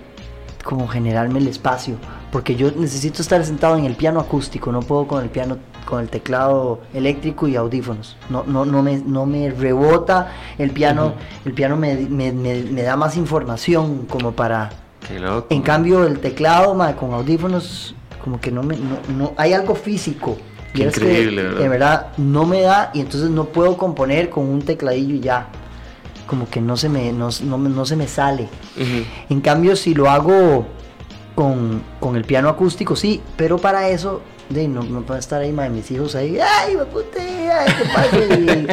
como generarme el espacio, porque yo necesito estar sentado en el piano acústico, no puedo con el piano con el teclado eléctrico y audífonos. No, no, no, me, no me rebota el piano, el piano me, me, me, da más información como para... Qué loco. En cambio el teclado con audífonos como que no me... No, hay algo físico. Y increíble, De verdad no me da y entonces no puedo componer con un tecladillo y ya. Como que no se me, no, no, se me sale. En cambio si lo hago con, con el piano acústico, sí, pero para eso de, no, no puedo estar ahí, madre, mis hijos ahí, ay, puta, ay, qué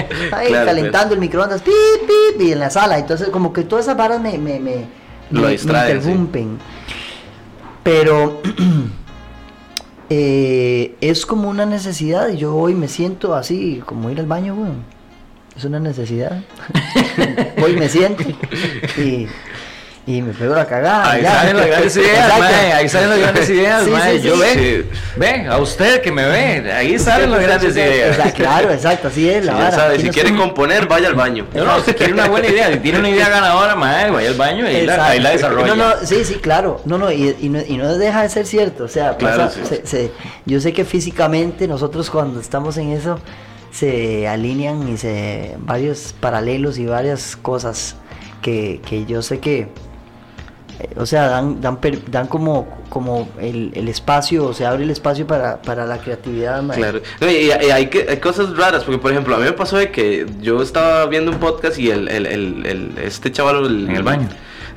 pasa, ahí calentando el microondas, pip, pip, y en la sala. Entonces, como que todas esas varas me, me, me, Lo interrumpen. Pero eh, es como una necesidad, y yo hoy me siento así, como ir al baño, bueno. Es una necesidad. hoy me siento. Y y me pego la cagada. Ahí salen las grandes ideas, ahí salen las grandes ideas, yo ve, ve, a usted que me ve, ahí salen las grandes ideas. claro, exacto, así es la vara. si quiere componer, vaya al baño. No, no, si quiere una buena idea, si tiene una idea ganadora, mae, vaya al baño y ahí la, ahí la, desarrolla. No, no, sí, sí, claro. No, no, y, y, no, y no deja de ser cierto. O sea, pasa, se, se, yo sé que físicamente nosotros cuando estamos en eso se alinean y se varios paralelos y varias cosas que, que yo sé que o sea, dan, dan, dan como, como el, el, espacio, se abre el espacio para, para la creatividad. Claro, y, hay, hay, cosas raras, porque por ejemplo, a mí me pasó de que yo estaba viendo un podcast y el, el, el este chaval... en el baño.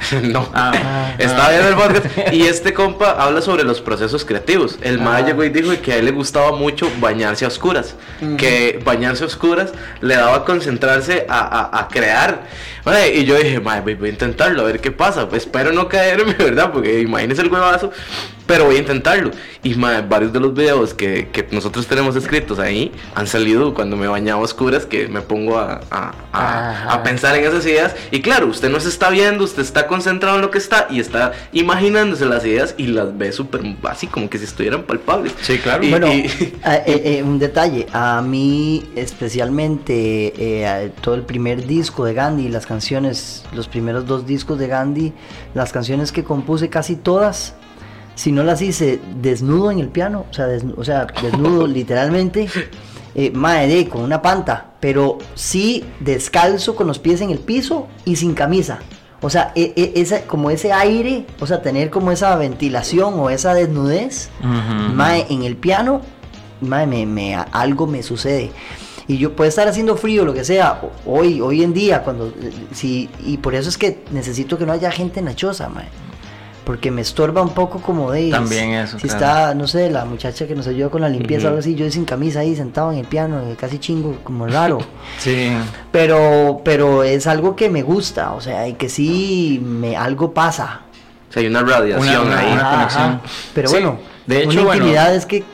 no. Ah, ah. Estaba viendo el podcast y este compa habla sobre los procesos creativos. El ah. llegó y dijo que a él le gustaba mucho bañarse a oscuras. Que bañarse a oscuras le daba concentrarse a, a, crear. y yo dije, voy a intentarlo, a ver qué pasa. Pues espero no caerme, ¿verdad? Porque imagínese el huevazo pero voy a intentarlo. Y varios de los videos que, que, nosotros tenemos escritos ahí han salido cuando me bañaba a oscuras, que me pongo a, a, a, pensar en esas ideas. Y claro, usted no se está viendo, usted está concentrado en lo que está y está imaginándose las ideas y las ve súper así, como que si estuvieran palpables. Sí, claro. bueno, eh, eh, eh, un detalle, a mí especialmente todo el primer disco de Gandhi, las canciones, los primeros dos discos de Gandhi, las canciones que compuse casi todas si no las hice desnudo en el piano, o sea, desnudo, o sea, desnudo literalmente, eh, madre, con una panta, pero sí descalzo con los pies en el piso y sin camisa. O sea, e, e, esa, como ese aire, o sea, tener como esa ventilación o esa desnudez, en el piano, madre, me, algo me sucede. Y yo puedo estar haciendo frío, lo que sea, hoy, hoy en día, cuando, eh, si, y por eso es que necesito que no haya gente nachosa, madre porque me estorba un poco como de... También eso. Si está, no sé, la muchacha que nos ayuda con la limpieza o algo así, yo sin camisa ahí sentado en el piano, casi chingo, como raro. sí. Pero, pero es algo que me gusta, o sea, y que sí, me, algo pasa. O sea, hay una radiación ahí. Una conexión. Pero bueno, de hecho, una intimidad es que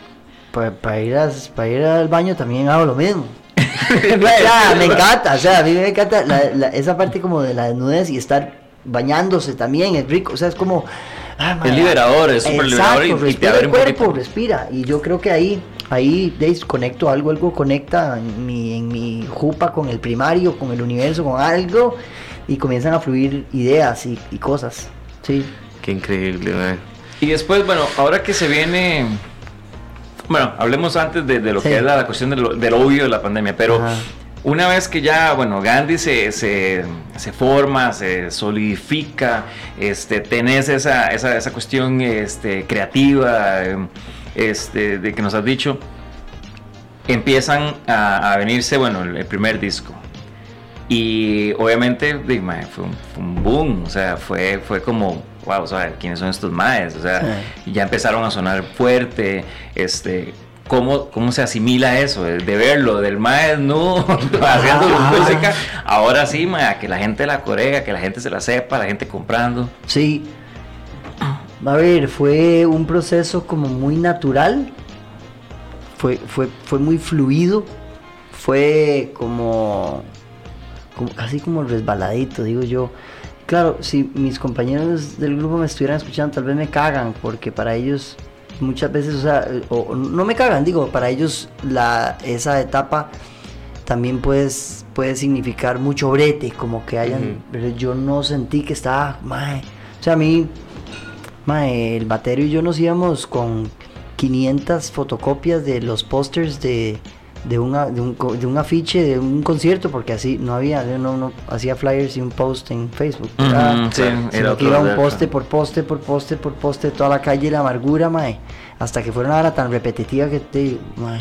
para, ir para ir al baño también hago lo mismo. me encanta, o sea, a mí me encanta esa parte como de la desnudez y estar bañándose también, es rico, o sea, es como... Ah, es liberador, es súper liberador. Y, respira el cuerpo, respira. Y yo creo que ahí, ahí desconecto algo, algo conecta en mi, en mi jupa con el primario, con el universo, con algo, y comienzan a fluir ideas y, cosas. Sí. Qué increíble, Y después, bueno, ahora que se viene... Bueno, hablemos antes de, lo que es la, cuestión de lo, del obvio de la pandemia, pero una vez que ya, bueno, Gandhi se, se, se forma, se solidifica, este, tenés esa, esa, esa cuestión este, creativa este, de que nos has dicho, empiezan a, venirse, bueno, el, primer disco. Y obviamente, fue un, boom, o sea, fue, fue como, wow, o sea, ¿quiénes son estos maes? O sea, ya empezaron a sonar fuerte, este, cómo, cómo se asimila eso, de, verlo, del maestro haciendo música, ahora sí, que la gente la corea, que la gente se la sepa, la gente comprando. Sí. A ver, fue un proceso como muy natural. fue, fue, fue muy fluido, fue como, como casi como resbaladito, digo yo. Claro, si mis compañeros del grupo me estuvieran escuchando, tal vez me cagan, porque para ellos muchas veces, o sea, o, no me cagan, digo, para ellos la, esa etapa también puede significar mucho brete, como que hayan, pero yo no sentí que estaba, mae, o sea, a mí, mae, el batero y yo nos íbamos con 500 fotocopias de los pósters de, de, una, de, un, de un afiche de un concierto, porque así no había, no, no hacía flyers y un post en Facebook. sí, era que iba un poste por poste, por poste, por poste, toda la calle la amargura, mae, hasta que fuera una hora tan repetitiva que te mae.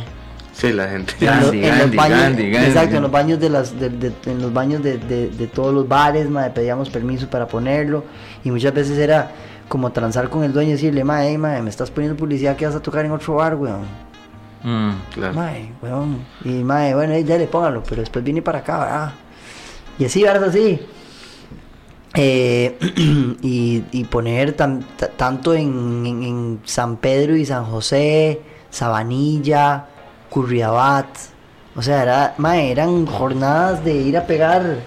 Sí, la gente. en, los, baños, exacto, en los baños de las, de, en los baños de, de, todos los bares, mae, pedíamos permiso para ponerlo y muchas veces era como transar con el dueño y decirle, mae, mae, me estás poniendo publicidad que vas a tocar en otro bar, weón. Mm, claro. Mae, weón. Y mae, bueno, ya le póngalo, pero después viene para acá, ¿verdad? Y así, ¿verdad? Así. Eh, y, y, poner tanto en, en, San Pedro y San José, Sabanilla, Curriabat. O sea, era, mae, eran jornadas de ir a pegar.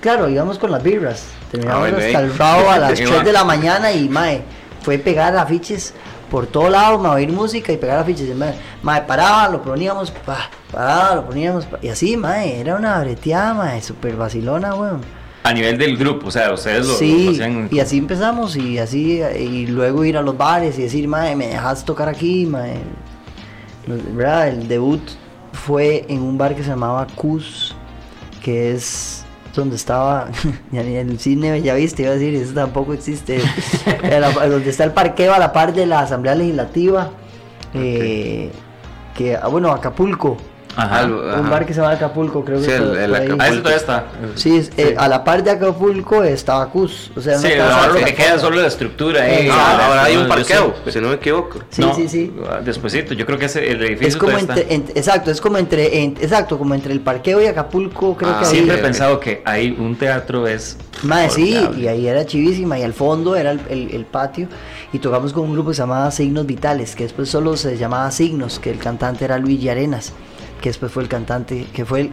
Claro, íbamos con las birras. Terminamos hasta el rabo a las 3 de la mañana y mae, fue pegar afiches por todo lado, mae, oír música y pegar afiches. Mae, mae paraba, lo poníamos, pa, paraba, lo poníamos, y así, mae, era una breteada, mae, super vacilona, weón. A nivel del grupo, o sea, ustedes lo, sí, hacían. Y así empezamos, y así, y luego ir a los bares y decir, mae, me dejas tocar aquí, mae. ¿Verdad? El debut fue en un bar que se llamaba Cus, que es donde estaba el cine ya viste iba a decir eso tampoco existe. Donde está el parqueo a la par de la asamblea legislativa eh, que ah, bueno Acapulco un bar que se llama Acapulco, creo que sí, el, el Acapulco. Ah, todavía está. Sí, eh, a la par de Acapulco está Cus. O sea, sí, ahora lo que queda es solo la estructura. Eh, ahora hay un parqueo, si no me equivoco. Sí, sí, sí. Despuésito, yo creo que ese, el edificio es como entre, exacto, es como entre, exacto, como entre el parqueo y Acapulco, creo ah, que Siempre he pensado que ahí un teatro es. Más sí, y ahí era chivísima y al fondo era el, el, el patio y tocamos con un grupo que se llamaba Signos Vitales, que después solo se llamaba Signos, que el cantante era Luigi Arenas que después fue el cantante, que fue el...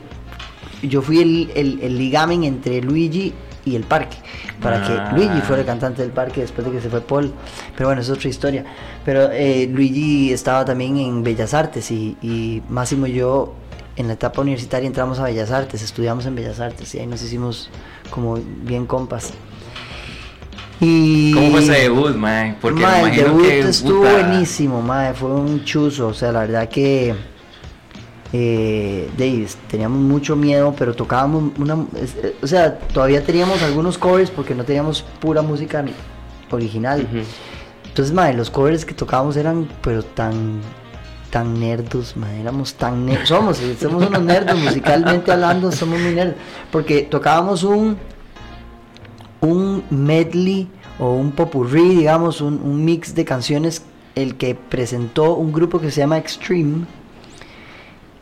Yo fui el, el, el ligamen entre Luigi y el parque, para que ah. Luigi fuera el cantante del parque después de que se fue Paul. Pero bueno, es otra historia. Pero eh, Luigi estaba también en Bellas Artes y, y Máximo y yo en la etapa universitaria entramos a Bellas Artes, estudiamos en Bellas Artes y ahí nos hicimos como bien compas. Y... ¿Cómo fue ese debut, mae? Porque el debut estuvo buenísimo, mae, fue un chuzo, o sea, la verdad que eh, Davis, teníamos mucho miedo, pero tocábamos una, eh, o sea, todavía teníamos algunos covers porque no teníamos pura música original. Entonces, madre, los covers que tocábamos eran, pero tan, tan nerdos, madre, éramos tan nerdos, somos, somos unos nerdos musicalmente hablando, somos muy nerdos, porque tocábamos un, un medley o un popurrí, digamos, un, un mix de canciones, el que presentó un grupo que se llama Extreme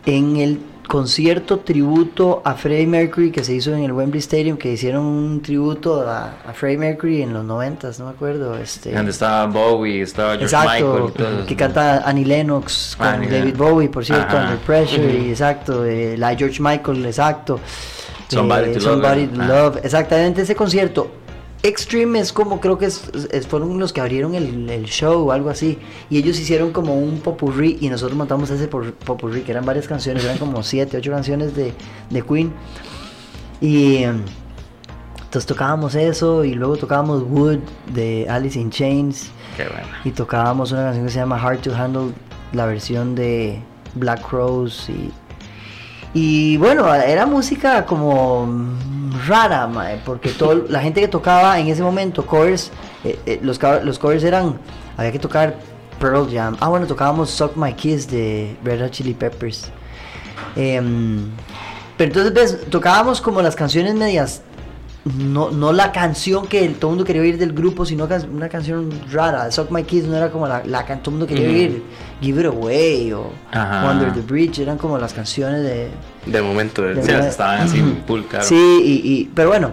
en el concierto tributo a Freddie Mercury que se hizo en el Wembley Stadium, que hicieron un tributo a, Freddie Mercury en los noventas, no me acuerdo. Este, donde estaba Bowie, estaba George exacto, Michael. que canta Annie Lennox con David Bowie, por cierto, Under Pressure, y exacto, eh, la George Michael, exacto. Somebody, eh, to, somebody love, to love. Exactamente, ese concierto Extreme es como, creo que es, fueron los que abrieron el, show o algo así. Y ellos hicieron como un popurrí y nosotros montamos ese popurrí, que eran varias canciones, eran como siete, ocho canciones de, Queen. Y entonces tocábamos eso y luego tocábamos Wood de Alice in Chains. Y tocábamos una canción que se llama Hard to Handle, la versión de Black Rose y y bueno, era música como rara, porque todo, la gente que tocaba en ese momento covers, eh, eh, los, los covers eran, había que tocar Pearl Jam. Ah, bueno, tocábamos Suck My Kiss de Red Hot Chili Peppers. Em, pero entonces, tocábamos como las canciones medias no, no la canción que todo el mundo quería oír del grupo, sino una canción rara. Suck My Kids no era como la, la que todo el mundo quería oír. Give It Away o Under the Bridge, eran como las canciones de... De momento, de, estaban así full, Sí, y, pero bueno,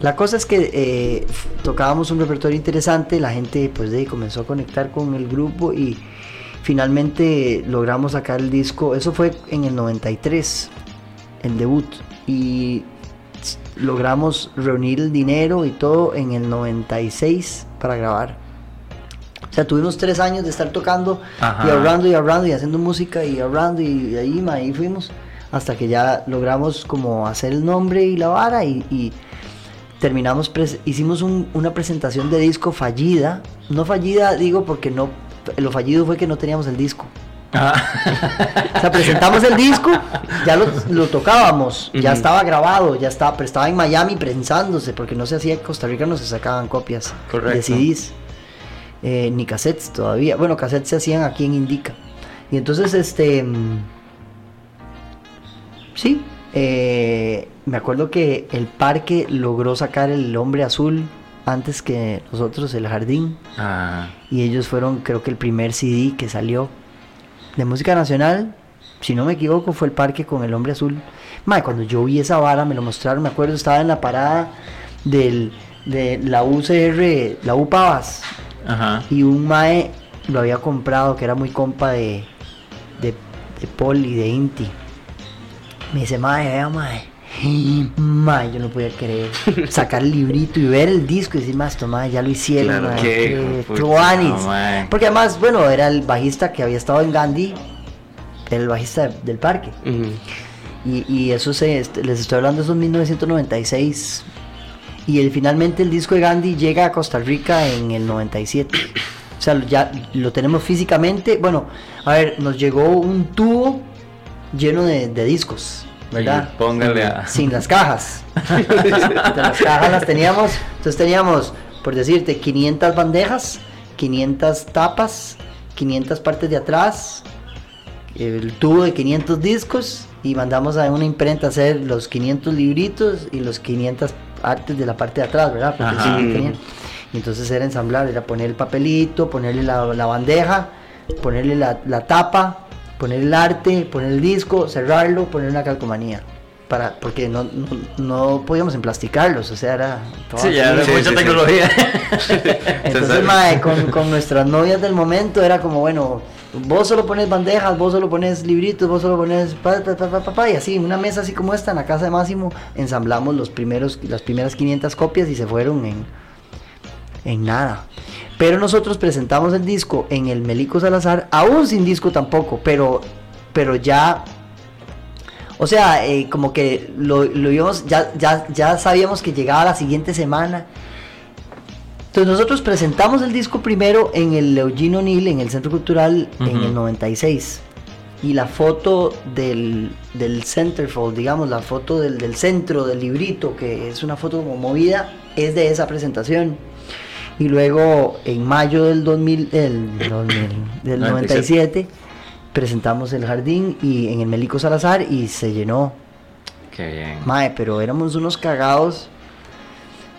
la cosa es que eh, tocábamos un repertorio interesante, la gente pues de, comenzó a conectar con el grupo y, finalmente logramos sacar el disco, eso fue en el 93, el debut, y logramos reunir el dinero y todo en el 96 para grabar. O sea, tuvimos tres años de estar tocando y ahorrando y ahorrando y haciendo música y ahorrando y, ahí, ahí fuimos hasta que ya logramos como hacer el nombre y la vara y, terminamos, hicimos una presentación de disco fallida. No fallida digo porque no, lo fallido fue que no teníamos el disco. O sea, presentamos el disco, ya lo, tocábamos, ya estaba grabado, ya estaba, pero estaba en Miami prensándose, porque no se hacía en Costa Rica, no se sacaban copias de CDs, eh, ni cassettes todavía. Bueno, cassettes se hacían aquí en Indica. Y entonces, este. Mm, sí, eh, me acuerdo que el parque logró sacar el hombre azul antes que nosotros, el jardín. Ah. Y ellos fueron, creo que el primer CD que salió de música nacional, si no me equivoco, fue el parque con el hombre azul. Mae, cuando yo vi esa vara, me lo mostraron, me acuerdo, estaba en la parada del, de la UCR, la UPAVAS. Ajá. Y un Mae lo había comprado, que era muy compa de, de, de Paul y de Inti. Me dice, Mae, vea, Mae. Mae, yo no podía creer. Sacar el librito y ver el disco y decir, más, toma, ya lo hicieron. Claro, mae, Porque además, bueno, era el bajista que había estado en Gandhi, el bajista del parque. y, eso se, este, les estoy hablando, eso es 1996. Y el, finalmente el disco de Gandhi llega a Costa Rica en el 97. O sea, ya lo tenemos físicamente. Bueno, a ver, nos llegó un tubo lleno de discos. ¿Verdad? póngale a... Sin las cajas. las cajas las teníamos, entonces teníamos, por decirte, 500 bandejas, 500 tapas, 500 partes de atrás, el tubo de 500 discos y mandamos a una imprenta a hacer los 500 libritos y los 500 artes de la parte de atrás, ¿verdad? y entonces era ensamblar, era poner el papelito, ponerle la, bandeja, ponerle la, la tapa, poner el arte, poner el disco, cerrarlo, poner una calcomanía. Para, porque no, no, podíamos emplasticarlos, o sea, era... Sí, ya era mucha tecnología. Entonces, mae, con, con, nuestras novias del momento era como, bueno, vos solo pones bandejas, vos solo pones libritos, vos solo pones... Pa, pa, pa, y así, una mesa así como esta en la casa de Máximo, ensamblamos los primeros, las primeras 500 copias y se fueron en, en nada. Pero nosotros presentamos el disco en el Melico Salazar, aún sin disco tampoco, pero, pero ya o sea, eh, como que lo, lo íbamos, ya, ya, ya sabíamos que llegaba la siguiente semana. Entonces nosotros presentamos el disco primero en el Eugene O'Neill, en el Centro Cultural, en el 96. Y la foto del, del centerfold, digamos, la foto del, del centro del librito, que es una foto como movida, es de esa presentación. Y luego en mayo del, 2000, del, del 97 presentamos el jardín y en el Melico Salazar y se llenó. Qué bien. Mae, pero éramos unos cagados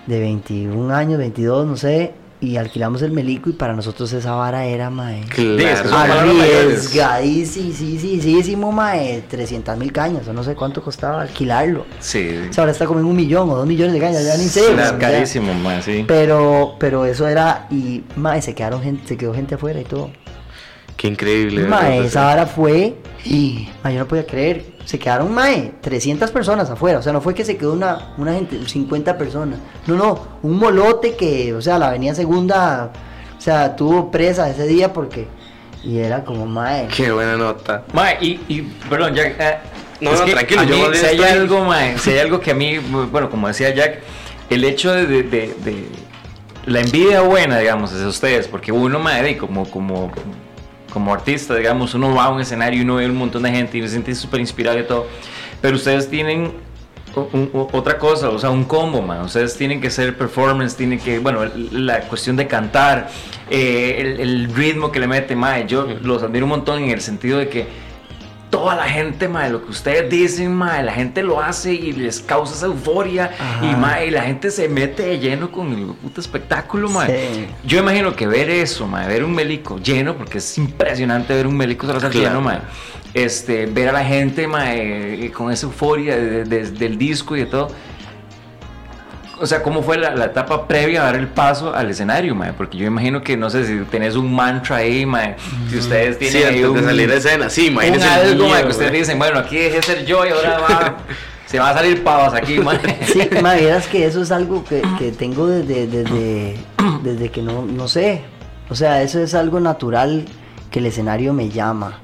de 21 años, 22, no sé, y alquilamos el Melico y para nosotros esa vara era, mae. Claro. Arriesgadísimo, mae. 300 mil cañas, o no sé cuánto costaba alquilarlo. Sí. O sea, ahora está como en un millón o dos millones de cañas, ya ni sé. Carísimo, mae, sí. Pero, pero eso era, y mae, se quedaron gente, se quedó gente afuera y todo. Qué increíble. Mae, esa vara fue, y mae, yo no podía creer se quedaron mae, 300 personas afuera, o sea, no fue que se quedó una, una gente, 50 personas, no, no, un molote que, o sea, la avenida segunda, o sea, tuvo presa ese día porque, y era como mae. Qué buena nota. Mae, y, y perdón, Jack, eh, no, no, tranquilo, yo si hay algo, mae, si hay algo que a mí, bueno, como decía Jack, el hecho de, de, de, la envidia buena, digamos, es de ustedes, porque uno, mae, como, como como artista, digamos, uno va a un escenario y uno ve un montón de gente y se siente súper inspirado y todo, pero ustedes tienen otra cosa, o sea, un combo, man. Ustedes tienen que ser performance, tienen que, bueno, la cuestión de cantar, eh, el, ritmo que le mete, man. Yo los admiro un montón en el sentido de que toda la gente, mae, lo que ustedes dicen, mae, la gente lo hace y les causa esa euforia y, mae, la gente se mete de lleno con el puto espectáculo, mae. Yo imagino que ver eso, mae, ver un melico lleno, porque es impresionante ver un melico Salazar lleno, mae. Este, ver a la gente, mae, con esa euforia del disco y de todo. O sea, ¿cómo fue la, etapa previa a dar el paso al escenario, mae? Porque yo imagino que, no sé, si tenés un mantra ahí, mae, si ustedes tienen sí, ahí un, de salir de escena, sí, mae. Un algo, mae, que ustedes dicen, bueno, aquí dejé de ser yo y ahora va... se va a salir pavas aquí, mae. Sí, mae, verás que eso es algo que, que tengo desde, desde, desde que no, no sé. O sea, eso es algo natural que el escenario me llama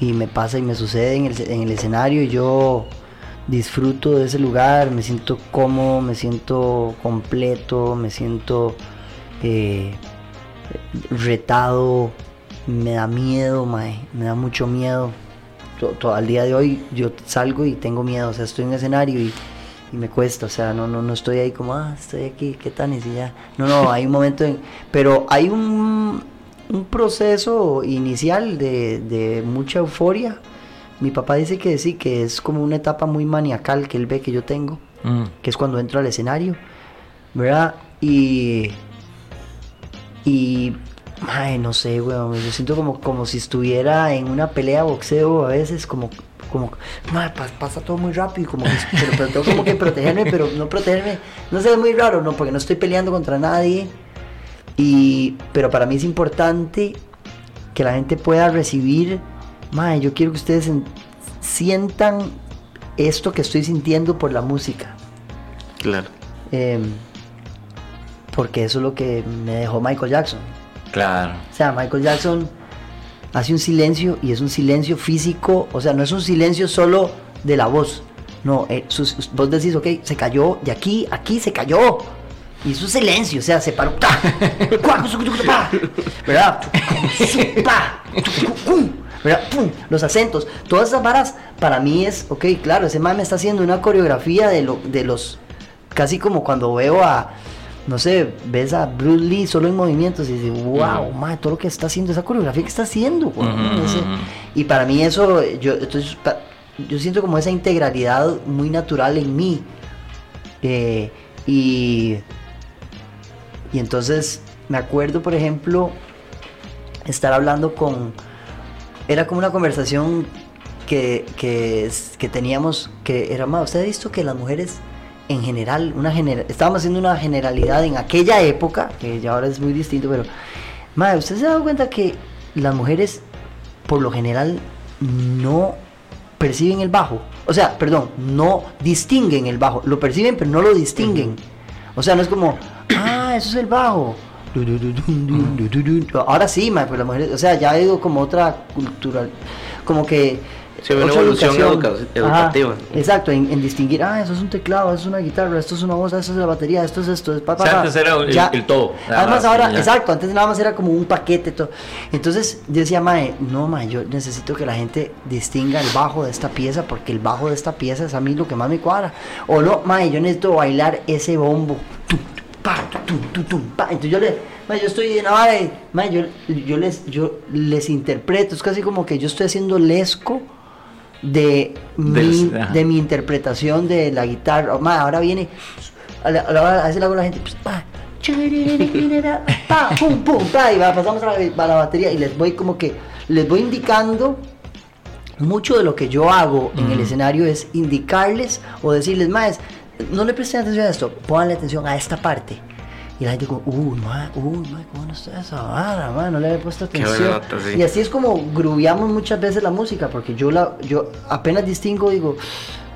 y me pasa y me sucede en el, en el escenario y yo disfruto de ese lugar, me siento cómodo, me siento completo, me siento eh, retado, me da miedo, me da mucho miedo. Todo, al día de hoy yo salgo y tengo miedo, o sea, estoy en un escenario y, me cuesta, o sea, no, no, no estoy ahí como, ah, estoy aquí, ¿qué tal? Y ya. No, no, hay un momento, en, pero hay un, un proceso inicial de, de mucha euforia mi papá dice que sí, que es como una etapa muy maniacal que él ve que yo tengo, mm. que es cuando entro al escenario, ¿verdad? Y. Y. Ay, no sé, weón. Yo siento como, como si estuviera en una pelea de boxeo a veces, como. Como, pasa todo muy rápido, como pero, tengo como que protegerme, pero no protegerme, no sé, es muy raro, no, porque no estoy peleando contra nadie. Y, pero para mí es importante que la gente pueda recibir Mae, yo quiero que ustedes sientan esto que estoy sintiendo por la música. Claro. Em, porque eso es lo que me dejó Michael Jackson. Claro. O sea, Michael Jackson hace un silencio y es un silencio físico, o sea, no es un silencio solo de la voz. No, eh, vos decís, ok, se cayó de aquí, aquí se cayó. Y es un silencio, o sea, se paró. ¿Verdad? Los acentos, todas esas varas para mí es, ok, claro, ese man me está haciendo una coreografía de, lo, de los, casi como cuando veo a, no sé, ves a Bruce Lee solo en movimientos y dices, wow, man, todo lo que está haciendo, esa coreografía que está haciendo. y para mí eso, yo, entonces, yo siento como esa integralidad muy natural en mí. Eh, y, y entonces me acuerdo, por ejemplo, estar hablando con era como una conversación que, que, teníamos, que era más, ¿usted ha visto que las mujeres en general, una general, estábamos haciendo una generalidad en aquella época, que ya ahora es muy distinto, pero, madre, ¿usted se ha dado cuenta que las mujeres, por lo general, no perciben el bajo? O sea, perdón, no distinguen el bajo, lo perciben pero no lo distinguen. O sea, no es como, ah, eso es el bajo Ahora sí, pues la mujer, o sea, ya ido como otra cultural, como que se ve una evolución educativa. exacto, en, distinguir, ah, eso es un teclado, eso es una guitarra, esto es una voz, esto es la batería, esto es esto, es papá. O sea, antes era el, todo. Además, ahora, exacto, antes nada más era como un paquete. Todo. Entonces yo decía, mae, no, mae, yo necesito que la gente distinga el bajo de esta pieza, porque el bajo de esta pieza es a mí lo que más me cuadra. O no, mae, yo necesito bailar ese bombo. Entonces yo le, yo estoy en la yo, yo, les, yo les interpreto, es casi como que yo estoy haciendo lesco de, mi, de mi interpretación de la guitarra. ahora viene, a, veces le hago a la gente, pues, pa, pum, pum, y pasamos a la, a la, batería y les voy como que, les voy indicando mucho de lo que yo hago en el escenario es indicarles o decirles, más no le presten atención a esto, pónganle atención a esta parte. Y la gente como, uy, ma, uy, ma, ¿cómo no está esa vara, No le había puesto atención. Y así es como grubiamos muchas veces la música, porque yo la, yo apenas distingo, digo,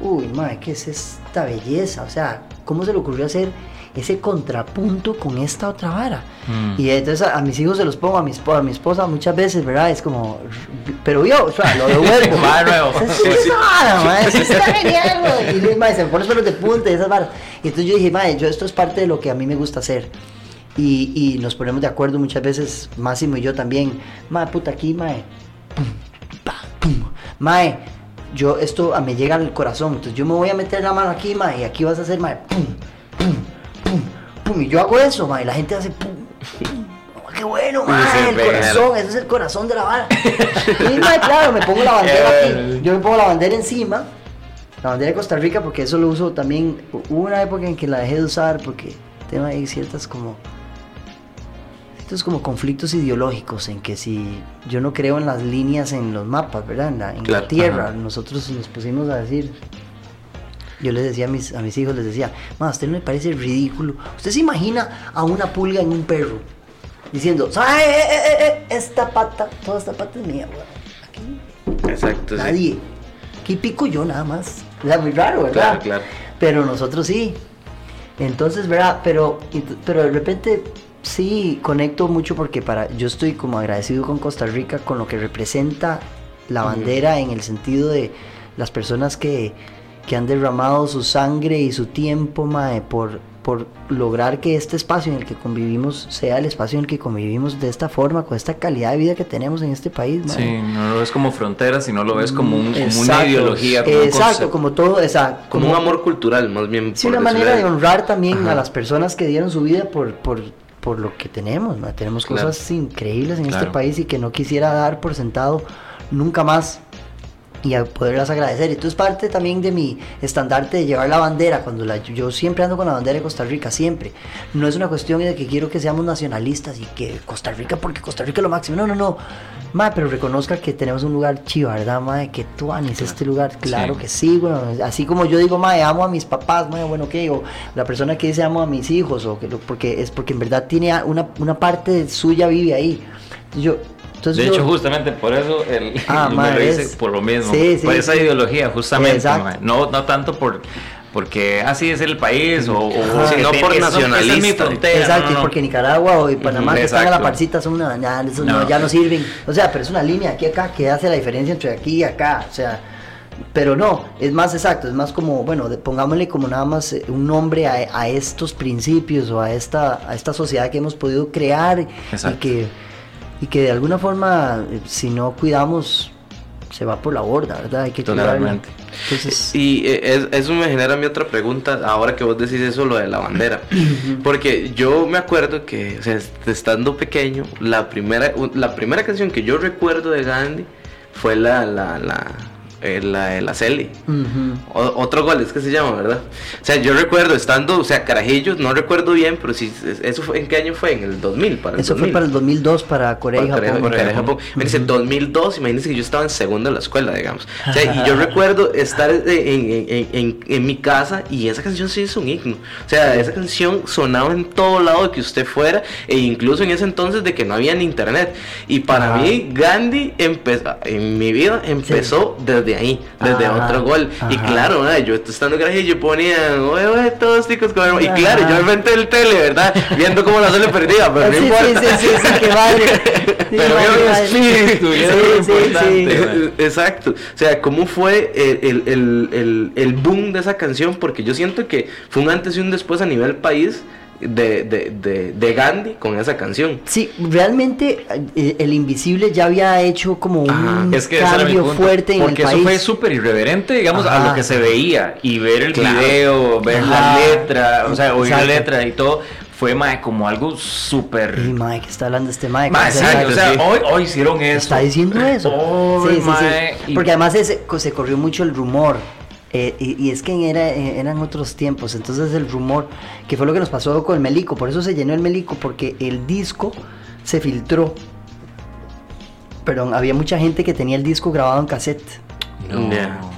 uy, ma, ¿qué es esta belleza? O sea, ¿cómo se le ocurrió hacer ese contrapunto con esta otra vara. Mm. Y entonces a, mis hijos se los pongo, a mi, esposa, a mi esposa muchas veces, ¿verdad? Es como, pero yo, o sea, lo devuelvo. nuevo. Es está genial, Y se me pone los pelos de punta y esas varas. Y entonces yo dije, madre, yo esto es parte de lo que a mí me gusta hacer. Y, y nos ponemos de acuerdo muchas veces, Máximo y yo también. Madre, puta, aquí, madre. Mae, yo esto a me llega al corazón, entonces yo me voy a meter la mano aquí, mae, y aquí vas a hacer, mae, pum, pum, y yo hago eso, ma, y la gente hace pum, oh, qué bueno, ma, el corazón, ese es el corazón de la vara. y ma, claro, me pongo la bandera aquí, yo me pongo la bandera encima, la bandera de Costa Rica, porque eso lo uso también, hubo una época en que la dejé de usar porque tema hay ciertas como estos como conflictos ideológicos en que si yo no creo en las líneas en los mapas, ¿verdad? En la, tierra, nosotros nos pusimos a decir yo les decía a mis, a mis hijos, les decía, ma, usted no me parece ridículo. Usted se imagina a una pulga en un perro diciendo, eh, eh, eh, esta pata, toda esta pata es mía, Aquí. Exacto. Nadie. Aquí pico yo nada más. Es muy raro, ¿verdad? Claro, claro. Pero nosotros sí. Entonces, ¿verdad? Pero, pero de repente sí conecto mucho porque para yo estoy como agradecido con Costa Rica con lo que representa la bandera en el sentido de las personas que, que han derramado su sangre y su tiempo mae, por, por lograr que este espacio en el que convivimos sea el espacio en el que convivimos de esta forma, con esta calidad de vida que tenemos en este país. Sí, no lo ves como frontera, sino lo ves como, un, una ideología. exacto, como todo, exacto. Como, un amor cultural, más bien. Sí, una manera de honrar también a las personas que dieron su vida por, por, por lo que tenemos. Tenemos cosas increíbles en este país y que no quisiera dar por sentado nunca más y a poderlas agradecer. Esto es parte también de mi estandarte de llevar la bandera. Cuando la, yo siempre ando con la bandera de Costa Rica, siempre. No es una cuestión de que quiero que seamos nacionalistas y que Costa Rica, porque Costa Rica es lo máximo. No, no, no. Ma, pero reconozca que tenemos un lugar chivo, ¿verdad, ma? Que tú anis este lugar. Claro que sí, bueno. Así como yo digo, ma, amo a mis papás, ma, bueno, ¿qué? O la persona que dice amo a mis hijos, o que, porque es porque en verdad tiene una, una parte suya vive ahí. Yo, de hecho, justamente por eso el, ah, me dice por lo mismo, por esa ideología, justamente, no, no tanto por porque así es el país o, sino por nacionalista. Exacto, y porque Nicaragua o Panamá que están a la parcita son una, ya no. ya no sirven. O sea, pero es una línea aquí acá que hace la diferencia entre aquí y acá. O sea, pero no, es más exacto, es más como, bueno, pongámosle como nada más eh, un nombre a, a, estos principios o a esta, a esta sociedad que hemos podido crear y que y que de alguna forma, eh, si no cuidamos, se va por la borda, ¿verdad? Hay que Totalmente. Entonces... Y eh, eso me genera a mí otra pregunta, ahora que vos decís eso, lo de la bandera. Porque yo me acuerdo que, o sea, estando pequeño, la primera, la primera canción que yo recuerdo de Gandhi fue la, la, la la, la Celi. otro gol, es que se llama, ¿verdad? O sea, yo recuerdo estando, o sea, Carajillos, no recuerdo bien, pero si eso fue, ¿en qué año fue? En el 2000, para Eso fue para el 2002 para Corea y Japón. Corea, Japón. Me dice, 2002, imagínense que yo estaba en segundo de la escuela, digamos. O sea, y yo recuerdo estar en, en, en, en, mi casa y esa canción sí es un himno. O sea, esa canción sonaba en todo lado que usted fuera, e incluso en ese entonces de que no había ni internet. Y para mí, Gandhi empezó, en mi vida empezó desde ahí, desde otro gol. Y claro, yo estando en yo ponía, oye, oye, todos chicos Y claro, yo me inventé el tele, ¿verdad? Viendo cómo la le perdía, pero no importa. Sí, sí, sí, que madre. pero yo espíritu, y eso es importante. Exacto. O sea, ¿cómo fue el, el, el, el boom de esa canción? Porque yo siento que fue un antes y un después a nivel país de, de, de, Gandhi con esa canción. Sí, realmente eh, el Invisible ya había hecho como un cambio fuerte en Porque eso fue súper irreverente, digamos, a lo que se veía. Y ver el video, ver la letra, o sea, oír la letra y todo fue mae, como algo súper. Y mae, que está hablando este mae. o sea, hoy, hoy hicieron eso. Está diciendo eso. sí, sí, sí. Porque además se corrió mucho el rumor eh, y, es que era, eh, eran otros tiempos, entonces el rumor, que fue lo que nos pasó con el Melico, por eso se llenó el Melico, porque el disco se filtró. Pero había mucha gente que tenía el disco grabado en cassette. No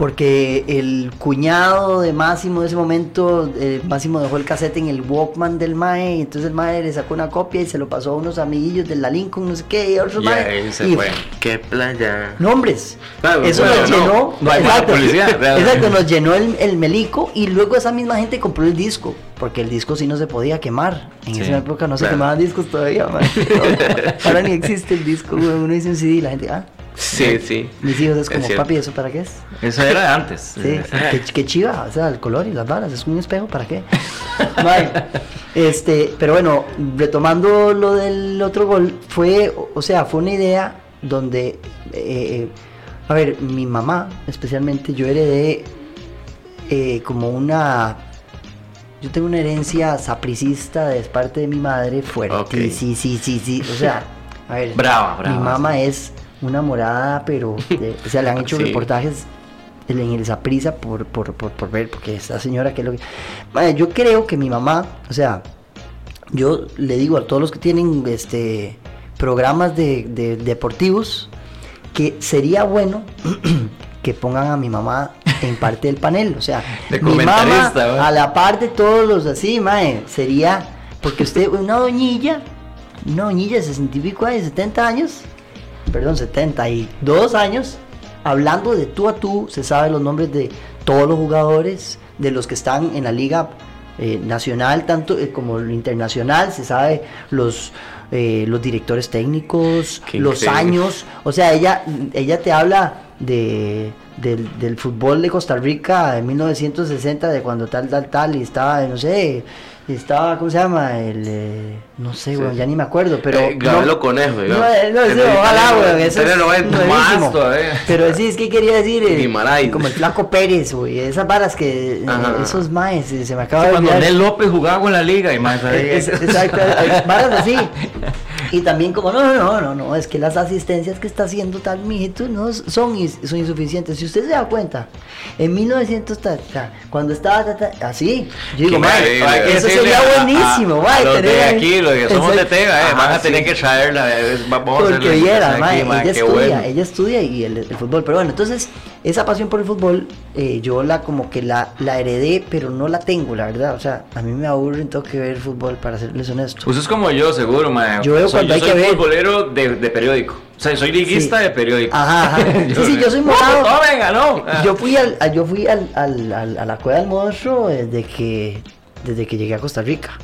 porque el cuñado de Máximo de ese momento, eh, Máximo dejó el cassette en el Walkman del Mae, y entonces el Mae le sacó una copia y se lo pasó a unos amiguillos de la Lincoln, no sé qué, y a otros Mae. se fue. Qué playa. Nombres. Eso nos llenó. No, exacto, exacto, nos llenó el, el, melico y luego esa misma gente compró el disco, porque el disco sí no se podía quemar. En esa época no se quemaban discos todavía, Ahora ni existe el disco, uno dice un CD y la gente, ah. Sí, sí. Mis hijos es como, papi, ¿eso para qué es? Eso era antes. Sí, qué, chiva, o sea, el color y las balas, es un espejo, ¿para qué? este, pero bueno, retomando lo del otro gol, fue, o sea, fue una idea donde, eh, eh, a ver, mi mamá, especialmente, yo heredé eh, como una yo tengo una herencia sapricista de parte de mi madre fuerte. Sí, sí, sí, sí. O sea, a ver. Brava, brava. Mi mamá es una morada, pero o sea, le han hecho reportajes en esa prisa por, por, por, ver, porque esta señora que es lo que... yo creo que mi mamá, o sea, yo le digo a todos los que tienen este programas de, de deportivos que sería bueno que pongan a mi mamá en parte del panel. O sea, mi mamá, a la par de todos los así, mae, sería, porque usted, una doñilla, una doñilla de 60 y pico años, 70 años, perdón, 72 años, hablando de tú a tú, se sabe los nombres de todos los jugadores, de los que están en la liga eh, nacional, tanto eh, como internacional, se sabe los, eh, los directores técnicos, los años, o sea, ella, ella te habla de, del, del, fútbol de Costa Rica en 1960, de cuando tal, tal, tal, y estaba, no sé, estaba, ¿cómo se llama? El, eh, no sé, güey, ya ni me acuerdo, pero... Eh, no, Conejo, No, no, sé, ojalá, güey, eso es más todavía. Pero sí, es que quería decir, eh, como el Flaco Pérez, güey, esas varas que, eh, esos maes, se me acaba de Cuando Nel López jugaba con la liga y más, Exacto, varas así. Y también como, no, no, no, no, es que las asistencias que está haciendo tal mijito no son, son insuficientes. Si usted se da cuenta, en 1900, cuando estaba así, yo digo, eso sería buenísimo, a, los de aquí, los que somos de Tega, eh, van a tener que traerla, eh, vamos Porque a viera, ella estudia, ella estudia y el, fútbol, pero bueno, entonces esa pasión por el fútbol, eh, yo la como que la, la heredé, pero no la tengo, la verdad, o sea, a mí me aburre tengo que ver fútbol, para serles honesto. Pues es como yo, seguro, man. Yo veo cuando hay que ver. futbolero de, de periódico. O sea, soy liguista de periódico. Ajá, ajá. Sí, sí, yo soy morado. No, venga, no. Yo fui, al, yo fui al, al, al, a la cueva del monstruo desde que desde que llegué a Costa Rica.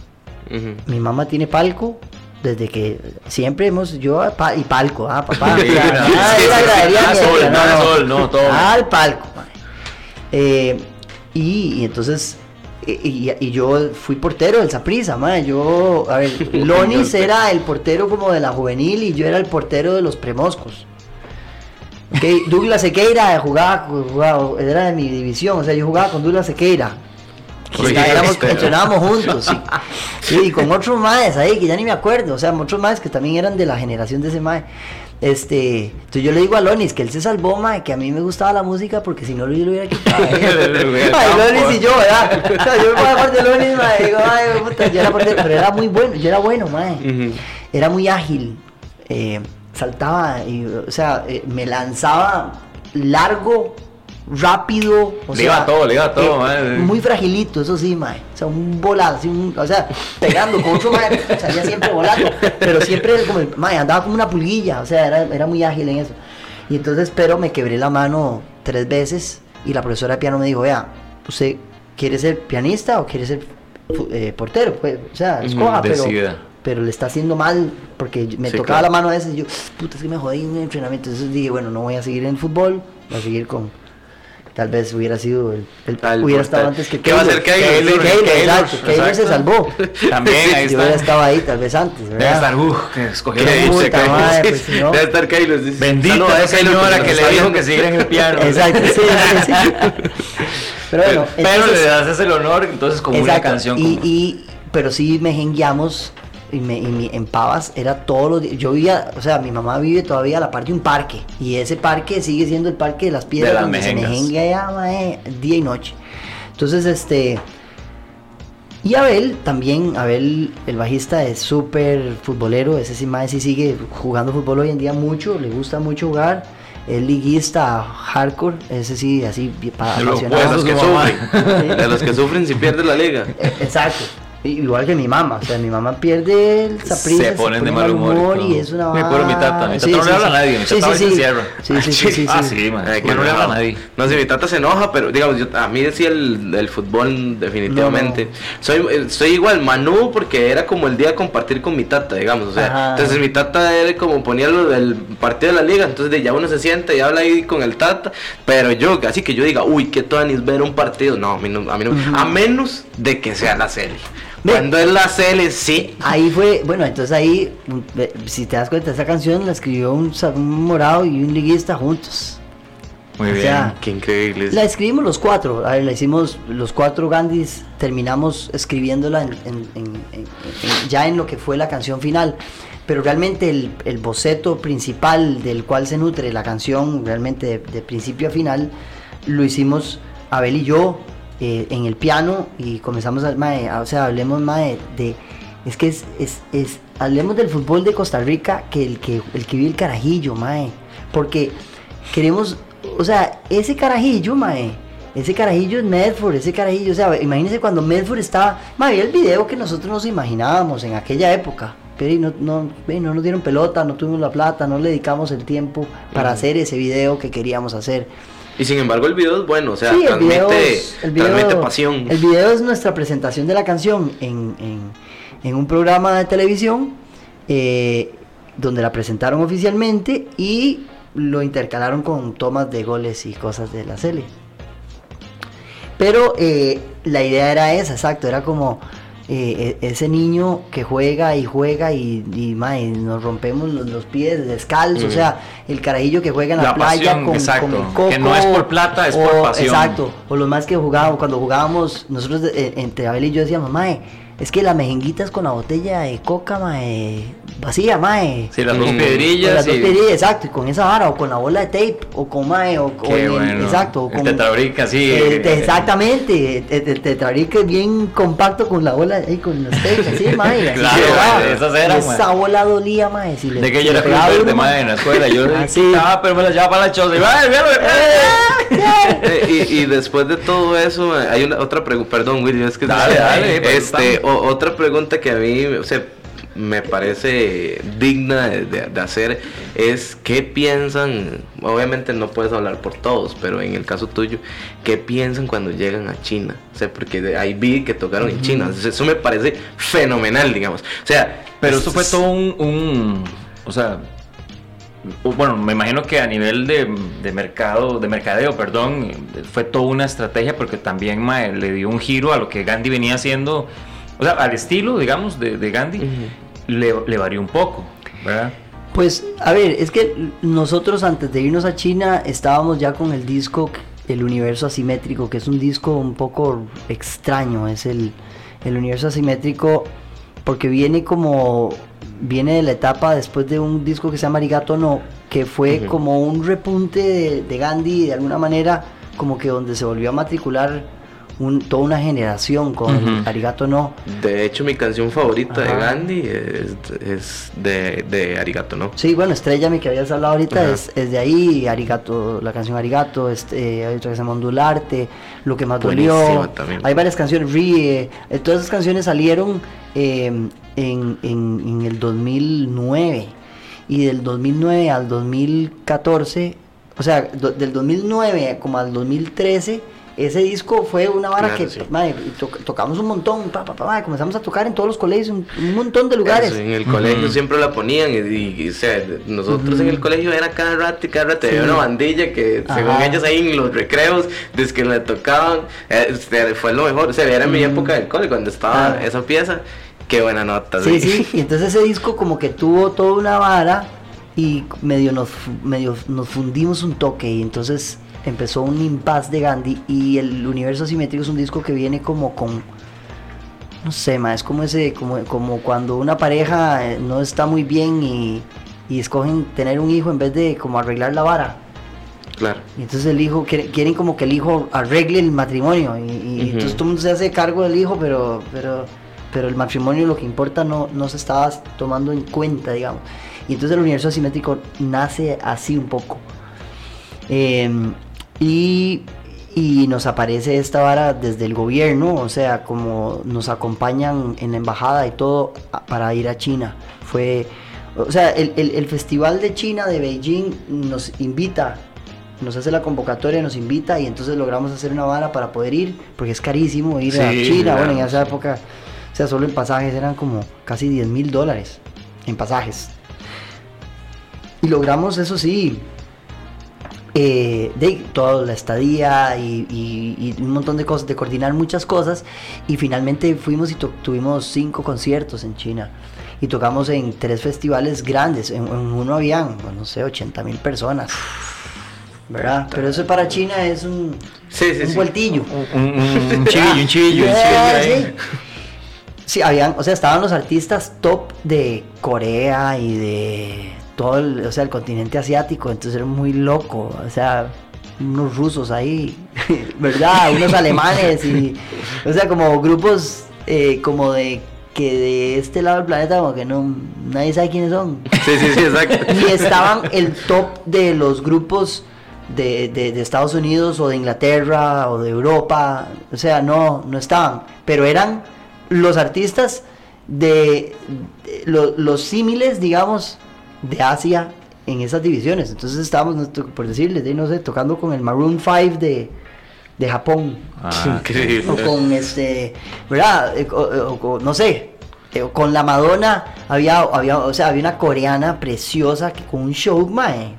Mi mamá tiene palco desde que siempre hemos yo y palco, ah, papá. Al palco. Eh, y, entonces y, yo fui portero del Saprisa, yo, a ver, Lonis era el portero como de la juvenil y yo era el portero de los premoscos. Okay, Douglas Sequeira jugaba, jugaba, era de mi división, o sea, yo jugaba con Douglas Sequeira. Éramos, entrenábamos juntos, sí. Y con otros maes ahí, que ya ni me acuerdo, o sea, otros maes que también eran de la generación de ese mae. Este, entonces yo le digo a Lonis que él se salvó, mae, que a mí me gustaba la música porque si no lo hubiera quitado. Ay, Lonis y yo, ¿verdad? O sea, yo me voy a parte de Lonis, mae, digo, ay, puta, yo era parte, pero era muy bueno, yo era bueno, mae. Era muy ágil, eh, saltaba, y, o sea, eh, me lanzaba largo rápido. O le iba todo, le iba todo, eh, Muy fragilito, eso sí, mae. O sea, un volado, así, un, o sea, pegando con otro mae, salía siempre volando. Pero siempre como, mae, andaba como una pulguilla, o sea, era, era muy ágil en eso. Y entonces, pero me quebré la mano tres veces y la profesora de piano me dijo, vea, ¿usted quiere ser pianista o quiere ser eh, portero? Pues, o sea, escoja, pero, pero le está haciendo mal porque me tocaba la mano a veces y yo, puta, es que me jodí en un entrenamiento. Entonces dije, bueno, no voy a seguir en el fútbol, voy a seguir con tal vez hubiera sido el, el hubiera estado antes que ¿Qué va a ser Keylor? Keylor se salvó. También ahí está. yo hubiera estado ahí tal vez antes ¿verdad? debe estar uh, que escogió puta madre pues, no. debe estar Keylor bendita no, esa señora que le dijo que siguiera en el piano exacto sí, sí, pero bueno pero le das el honor entonces como una canción y, y pero sí me jengueamos y, me, y en Pavas era todos los días. Yo vivía, o sea, mi mamá vive todavía a la parte de un parque. Y ese parque sigue siendo el parque de las piedras donde se mejengue allá, día y noche. Entonces, este. Y Abel también, Abel, el bajista, es súper futbolero. Ese sí, más sí sigue jugando fútbol hoy en día mucho, le gusta mucho jugar. Es liguista hardcore, ese sí, así, para de los que sufren, de los que sufren si pierden la liga. E, exacto. Igual que mi mamá, o sea, mi mamá pierde el saprissa, se ponen de mal humor, y, es una Me acuerdo mi tata, mi tata no le habla a nadie, mi tata sí, sí, se cierra. Sí, sí, sí, sí, Ah, sí, man, que no, le habla a nadie. No, si mi tata se enoja, pero digamos, yo, a mí decía el, el fútbol definitivamente. Soy, eh, soy igual, Manu, porque era como el día de compartir con mi tata, digamos, o sea, entonces mi tata era como ponía lo del partido de la liga, entonces ya uno se sienta y habla ahí con el tata, pero yo, así que yo diga, uy, qué tonis ver un partido, no, a mí no, a, mí no, a menos de que sea la serie. Cuando es la CL, sí. Ahí fue, bueno, entonces ahí, si te das cuenta, esa canción la escribió un, morado y un liguista juntos. Muy bien, qué increíble. La escribimos los cuatro, a ver, la hicimos los cuatro Gandhis, terminamos escribiéndola ya en lo que fue la canción final. Pero realmente el, boceto principal del cual se nutre la canción, realmente de principio a final, lo hicimos Abel y yo, eh, en el piano y comenzamos a, o sea, hablemos más de, es que es, es, hablemos del fútbol de Costa Rica que el que, el que vive el carajillo, mae, porque queremos, o sea, ese carajillo, mae, ese carajillo es Medford, ese carajillo, o sea, imagínense cuando Medford estaba, había el video que nosotros nos imaginábamos en aquella época, pero no, no, no nos dieron pelota, no tuvimos la plata, no le dedicamos el tiempo para hacer ese video que queríamos hacer. Y sin embargo el video es bueno, o sea, transmite, el video, pasión. El video es nuestra presentación de la canción en, en, un programa de televisión eh, donde la presentaron oficialmente y lo intercalaron con tomas de goles y cosas de la serie. Pero eh, la idea era esa, exacto, era como eh, e, ese niño que juega y juega y, y, nos rompemos los, pies descalzos, o sea, el carajillo que juega en la, playa con, el coco. Que no es por plata, es por pasión. Exacto, o los más que jugábamos, cuando jugábamos, nosotros eh, entre Abel y yo decíamos, mae, es que las mejenguitas con la botella de coca, mae, vacía, mae. Sí, las dos piedrillas. las dos piedrillas, exacto, y con esa vara, o con la bola de tape, o con mae, o, con el, exacto. O con, el sí. exactamente, el, tetrabric es bien compacto con la bola, ahí con los tapes, así, mae. claro, esas eran, Esa bola dolía, mae. Si de que yo era verde, mae, en la escuela, yo ah, pero me la llevaba para la choza, y, y, después de todo eso, hay una otra pregunta, perdón, Willy, es que... Dale, dale. Este, otra pregunta que a mí, o sea, me parece digna de, hacer es qué piensan, obviamente no puedes hablar por todos, pero en el caso tuyo, qué piensan cuando llegan a China, o sea, porque ahí vi que tocaron en China, eso me parece fenomenal, digamos, o sea, pero eso fue todo un, o sea, bueno, me imagino que a nivel de, mercado, de mercadeo, perdón, fue toda una estrategia porque también le dio un giro a lo que Gandhi venía haciendo o sea, al estilo, digamos, de, Gandhi, le, le, varió un poco, ¿verdad? Pues, a ver, es que nosotros antes de irnos a China estábamos ya con el disco El Universo Asimétrico, que es un disco un poco extraño, es el, el Universo Asimétrico, porque viene como, viene de la etapa después de un disco que se llama Arigato No, que fue como un repunte de, de Gandhi, de alguna manera, como que donde se volvió a matricular toda una generación con Arigato No. De hecho, mi canción favorita de Gandhi es, de, Arigato No. Sí, bueno, Estrella, mi que habías hablado ahorita, es, de ahí, Arigato, la canción Arigato, este, hay otra que se llama Ondularte, Lo que más dolió. Hay varias canciones, Ríe, eh, todas esas canciones salieron em, en, en el 2009 y del 2009 al 2014, o sea, del 2009 como al 2013 ese disco fue una vara que tocamos un montón, comenzamos a tocar en todos los colegios, un, un montón de lugares. en el colegio siempre la ponían y, o sea, nosotros en el colegio era cada rato y cada rato había una bandilla que según ellos ahí en los recreos, desde que le tocaban, este, fue lo mejor, o sea, era en mi época del cole cuando estaba ah. esa pieza, qué buena nota. Sí, sí, y entonces ese disco como que tuvo toda una vara y medio nos, medio nos fundimos un toque y entonces empezó un impasse de Gandhi y el universo asimétrico es un disco que viene como con no sé, ma, es como ese como, como cuando una pareja eh, no está muy bien y, y, escogen tener un hijo en vez de como arreglar la vara. Claro. Y entonces el hijo quieren como que el hijo arregle el matrimonio y, entonces todo el mundo se hace cargo del hijo, pero pero pero el matrimonio lo que importa no, no se estaba tomando en cuenta, digamos. Y entonces el universo asimétrico nace así un poco. Eh, y, nos aparece esta vara desde el gobierno, o sea, como nos acompañan en la embajada y todo para ir a China. Fue, o sea, el, festival de China de Beijing nos invita, nos hace la convocatoria, nos invita y entonces logramos hacer una vara para poder ir, porque es carísimo ir a China. Bueno, en esa época, o sea, solo en pasajes eran como casi 10 mil dólares en pasajes. Y logramos, eso sí, eh, de toda la estadía y, un montón de cosas, de coordinar muchas cosas. Y finalmente fuimos y tuvimos cinco conciertos en China. Y tocamos en tres festivales grandes. En, uno habían, no sé, 80 mil personas. ¿Verdad? Pero eso para China es un, un vueltillo. Un, un, chivillo, un chivillo, sí, habían, o sea, estaban los artistas top de Corea y de todo el, o sea, el continente asiático, entonces era muy loco, o sea, unos rusos ahí, ¿verdad? Unos alemanes y, o sea, como grupos eh, como de que de este lado del planeta como que no nadie sabe quiénes son. Sí, sí, sí, exacto. Y estaban el top de los grupos de, de, Estados Unidos o de Inglaterra o de Europa, o sea, no, no estaban, pero eran los artistas de, los símiles, digamos, de Asia en esas divisiones. Entonces estábamos, por decirles, no sé, tocando con el Maroon 5 de, de Japón. Ah, o con este, ¿verdad? Eh, o, no sé, eh, con la Madonna había, había, o sea, había una coreana preciosa que con un show, mae,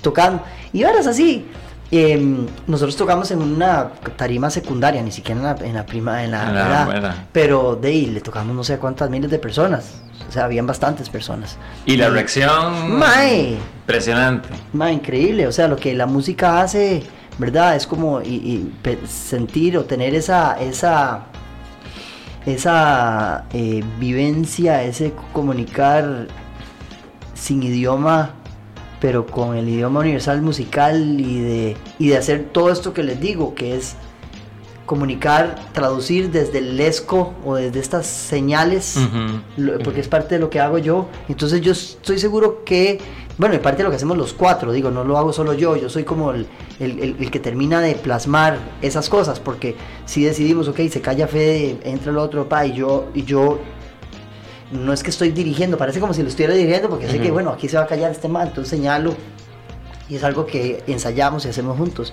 tocando. Y ahora es así. Em, nosotros tocamos en una tarima secundaria, ni siquiera en la, en la prima, en la, pero de ahí le tocamos no sé cuántas miles de personas. O sea, habían bastantes personas. Y la reacción. Mae. Impresionante. Mae, increíble. O sea, lo que la música hace, ¿verdad? Es como y, sentir o tener esa, esa, esa eh, vivencia, ese comunicar sin idioma pero con el idioma universal musical y de, y de hacer todo esto que les digo, que es comunicar, traducir desde el lesco o desde estas señales, porque es parte de lo que hago yo. Entonces yo estoy seguro que, bueno, es parte de lo que hacemos los cuatro, digo, no lo hago solo yo, yo soy como el, el, que termina de plasmar esas cosas, porque si decidimos, ok, se calla Fede, entra el otro, pa, y yo, y yo no es que estoy dirigiendo, parece como si lo estuviera dirigiendo, porque sé que, bueno, aquí se va a callar este mal, entonces señalo, y es algo que ensayamos y hacemos juntos.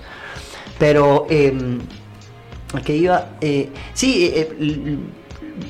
Pero, eh, ¿a iba? Eh, sí, eh, eh,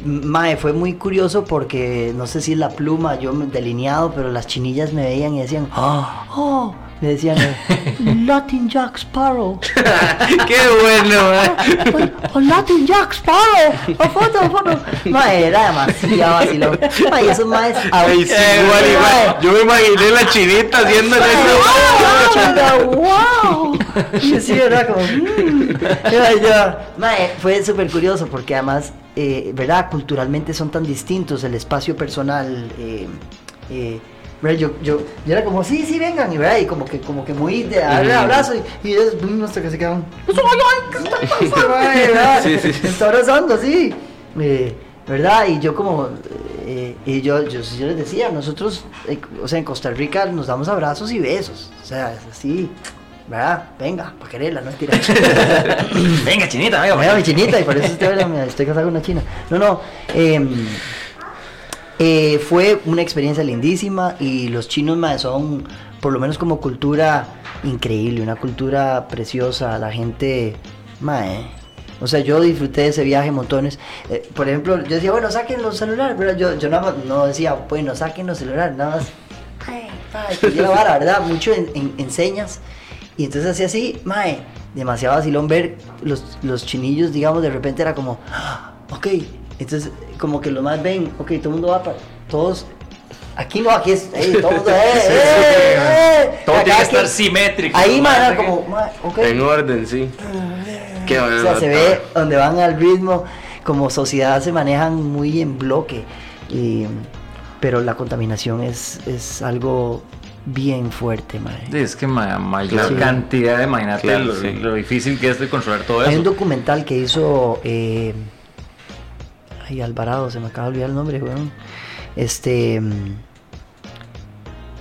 Mae, fue muy curioso porque no sé si la pluma, yo delineado, pero las chinillas me veían y decían, oh, oh me decían Latin Jack Sparrow. Qué bueno, eh. o, Latin Jack Sparrow. O foto, foto. Ma, era demasiado vacilón. Ma, y esos maes. Ay, sí, igual, igual. Yo me imaginé la chinita haciendo eso. ¡Wow! Y sí, era como. Mmm. Yo, ma, fue súper curioso porque además, eh, ¿verdad? Culturalmente son tan distintos el espacio personal. Eh, eh, yo, yo, yo era como, sí, sí, vengan, y, ¿verdad? y como que, como que muy de darle abrazo, y, y ellos, hasta que se quedan, ¿qué está pasando? sí, sí. está abrazando, sí. Eh, ¿Verdad? Y yo como, eh, y yo, yo, yo, les decía, nosotros, eh, o sea, en Costa Rica nos damos abrazos y besos, o sea, es así, ¿verdad? Venga, para quererla, no tira. venga, chinita, venga. Venga, mi chinita, y por eso estoy, estoy casado con una china. No, no, eh, eh, fue una experiencia lindísima y los chinos son, por lo menos como cultura, increíble, una cultura preciosa. La gente, mae, o sea, yo disfruté de ese viaje montones. Eh, por ejemplo, yo decía, bueno, saquen los celulares, pero yo, yo más no decía, bueno, saquen los celulares, nada más. Ay, ay, que la ¿verdad? Mucho en, señas. Y entonces hacía así, mae, demasiado vacilón ver los, los chinillos, digamos, de repente era como, ah, ok, entonces, como que lo más ven, ok, todo el mundo va para. Todos. Aquí no, aquí es. todo el mundo. Eh, eh, eh, todo tiene que estar simétrico. Ahí, man, como. okay. En orden, sí. Qué o sea, se ve donde van al ritmo. Como sociedad se manejan muy en bloque. Y, pero la contaminación es, es algo bien fuerte, madre. Es que mayor cantidad de, imagínate lo, difícil que es de controlar todo eso. Hay un documental que hizo eh, Alvarado, se me acaba de olvidar el nombre, weón. Este. Mm,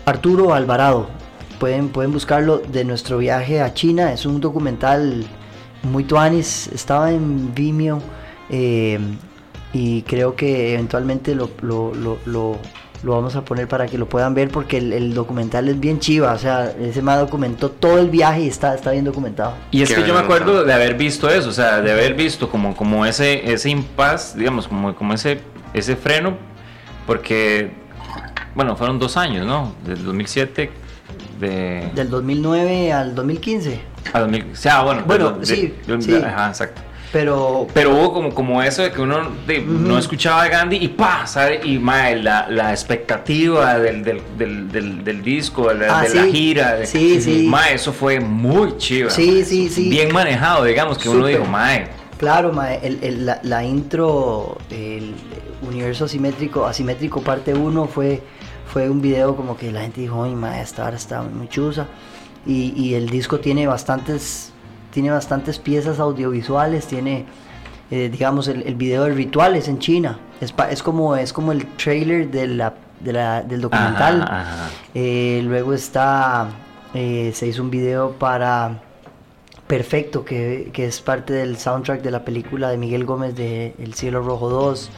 Arturo Alvarado. Pueden, pueden buscarlo de nuestro viaje a China. Es un documental muy tuanis. Estaba en Vimeo. Eh, y creo que eventualmente lo vamos a poner para que lo puedan ver porque el, documental es bien chiva, o sea, ese más documentó todo el viaje y está, está bien documentado. Y es que yo me acuerdo de haber visto eso, o sea, de haber visto como, como ese, ese impas, digamos, como, como ese, ese freno, porque, bueno, fueron dos años, ¿no? Del 2007, de... Del 2009 al 2015. A 2000, o sea, bueno, bueno, sí, sí. Ajá, exacto. Pero, pero hubo como, como eso de que uno no escuchaba a Gandhi y pa, ¿sabes? Y mae, la, la expectativa del, del, del, del, disco, de, la, ah, de la gira. sí, sí. Mae, eso fue muy chido. Sí, sí, sí. Bien manejado, digamos, que uno dijo, mae. Claro, mae, el, el, la, la, intro, el universo asimétrico, asimétrico parte 1 fue, fue un video como que la gente dijo, ay, mae, esta hora está muy chusa. Y, y el disco tiene bastantes tiene bastantes piezas audiovisuales, tiene, eh, digamos, el, el, video de rituales en China. Es, es, como, es como el trailer de la, de la, del documental. Eh, luego está eh, se hizo un video para Perfecto, que, que, es parte del soundtrack de la película de Miguel Gómez de El Cielo Rojo 2.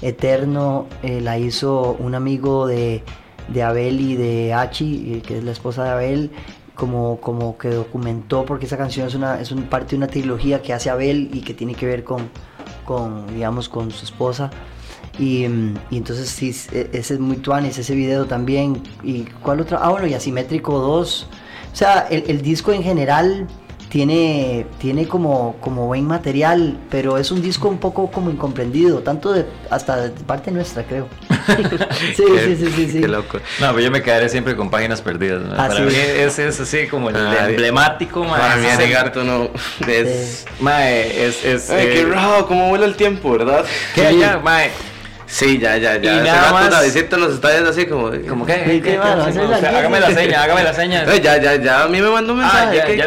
Eterno la hizo un amigo de, de Abel y de Hachi, que es la esposa de Abel, como, como que documentó, porque esa canción es, una, es un, parte de una trilogía que hace Abel y que tiene que ver con, con digamos, con su esposa. Y, y, entonces sí, e, ese es muy tuanis, ese video también. ¿Y cuál otro? Ah, bueno, y Asimétrico 2. O sea, el disco en general tiene, tiene como, como buen material, pero es un disco un poco como incomprendido, tanto de, hasta de parte nuestra, creo. sí, sí, sí, sí, sí, Qué loco. No, pero yo me quedaré siempre con páginas perdidas. Ah, Para mí es, es, así como el ah, emblemático, Para mí es no. Es, mae, es, es, Ay, qué eh, raro, cómo vuela el tiempo, ¿verdad? Que allá, mae Sí, ya, ya, ya. Y nada más... Davidito nos está viendo así como... ¿Cómo qué? ¿Qué, hágame la seña, hágame la seña. ya, ya, ya, a mí me mandó un ah, mensaje. Ah, ya,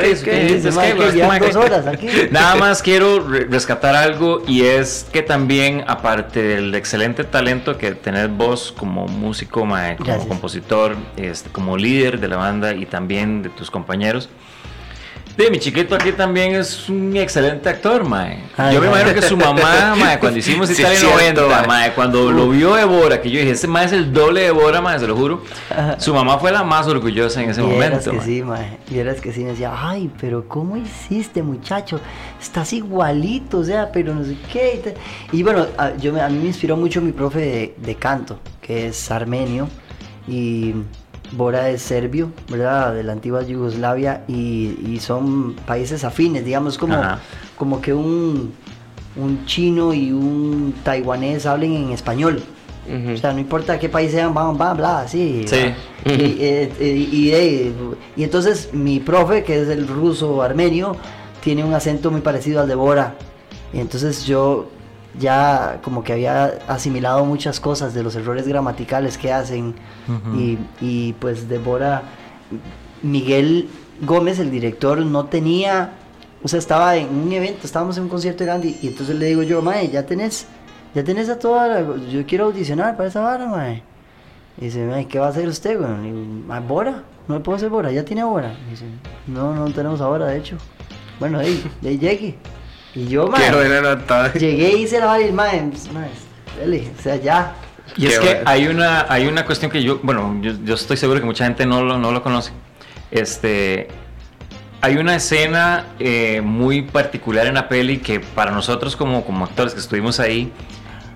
ya dos horas aquí. Nada más quiero rescatar algo y es que también, aparte del excelente talento que tenés vos como músico, como compositor, este, como líder de la banda y también de tus compañeros, Sí, mi chiquito aquí también es un excelente actor, mae. yo me imagino que su mamá, mae, cuando hicimos Italia 90, mae, cuando lo vio Evora, que yo dije, este mae es el doble de Evora, mae, se lo juro. Su mamá fue la más orgullosa en ese momento. que sí, mae. Vieras que sí, me decía, ay, pero ¿cómo hiciste, muchacho? Estás igualito, o sea, pero no sé qué. Y bueno, a, yo, a mí me inspiró mucho mi profe de, de canto, que es armenio. Y Bora es serbio, ¿verdad? De la antigua Yugoslavia y, son países afines, digamos, como, como que un, un chino y un taiwanés hablen en español. O sea, no importa qué país sean, van, van, bla, así. Sí. Eh, eh, y, entonces mi profe, que es el ruso armenio, tiene un acento muy parecido al de Bora. Y entonces yo ya como que había asimilado muchas cosas de los errores gramaticales que hacen y, y, pues Débora, Miguel Gómez, el director, no tenía, o sea, estaba en un evento, estábamos en un concierto grande y entonces le digo yo, mae, ya tenés, ya tenés a toda la, yo quiero audicionar para esa vara, mae. Y dice, mae, ¿qué va a hacer usted, güey? Y digo, Bora, no le puedo hacer Bora, ya tiene Bora. Y dice, no, no tenemos ahora, de hecho. Bueno, ahí, ahí llegue. Y yo, man, llegué y hice la vaina y man, o sea, ya. Y es que hay una, hay una cuestión que yo, bueno, yo, estoy seguro que mucha gente no lo, no lo conoce. Este, hay una escena eh, muy particular en la peli que para nosotros como, como actores que estuvimos ahí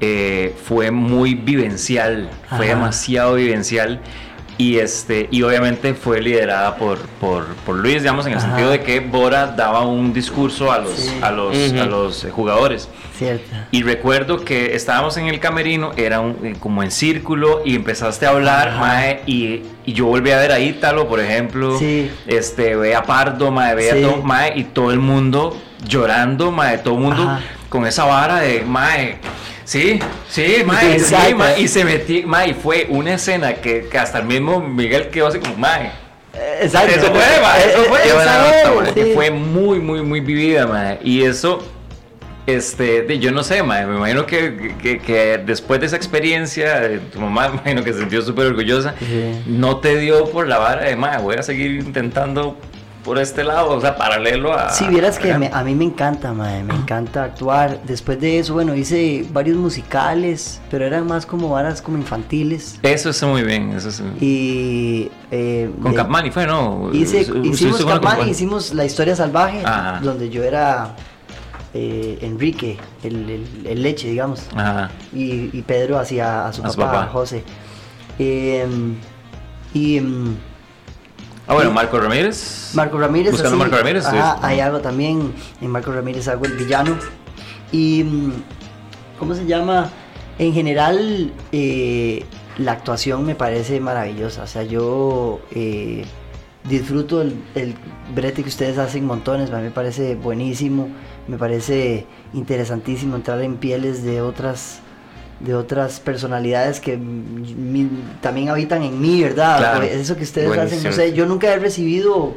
eh, fue muy vivencial, fue demasiado vivencial y este y obviamente fue liderada por, por, por Luis digamos en el sentido de que Bora daba un discurso a los a los a los jugadores. Cierto. y recuerdo que estábamos en el camerino era un, eh, como en círculo y empezaste a hablar mae, y, y, yo volví a ver a Ítalo por ejemplo sí. este ve a Pardo mae, ve a todo, mae, y todo el mundo llorando mae, todo el mundo con esa vara de mae Sí, sí, mae, sí, y se metió, mae, fue una escena que, que, hasta el mismo Miguel quedó así como, mae. Exacto. Eso fue, mae, eso fue, eso fue muy, muy, muy vivida, mae, y eso este, yo no sé, mae, me imagino que, que, que, después de esa experiencia, tu mamá me imagino que se sintió súper orgullosa, no te dio por la vara de, mae, voy a seguir intentando por este lado, o sea, paralelo a... Si vieras que a mí me encanta, madre, me encanta actuar. Después de eso, bueno, hice varios musicales, pero eran más como varas como infantiles. Eso es muy bien, eso es... Y... Eh, con Capmani fue, ¿no? hicimos Capmani, hicimos La Historia Salvaje, donde yo era... Eh, Enrique, el, el, leche, digamos. Y, y, Pedro hacía a su, papá, José. Em, y em, Ah, bueno, Marco Ramírez. Marco Ramírez. Buscando Marco Ramírez. Ajá, hay algo también. En Marco Ramírez hago el villano. Y. Mm, ¿Cómo se llama? En general, eh, la actuación me parece maravillosa. O sea, yo eh, disfruto el, el, brete que ustedes hacen montones. Me parece buenísimo. Me parece interesantísimo entrar en pieles de otras de otras personalidades que también habitan en mí, ¿verdad? Eso que ustedes hacen, no sé, yo nunca he recibido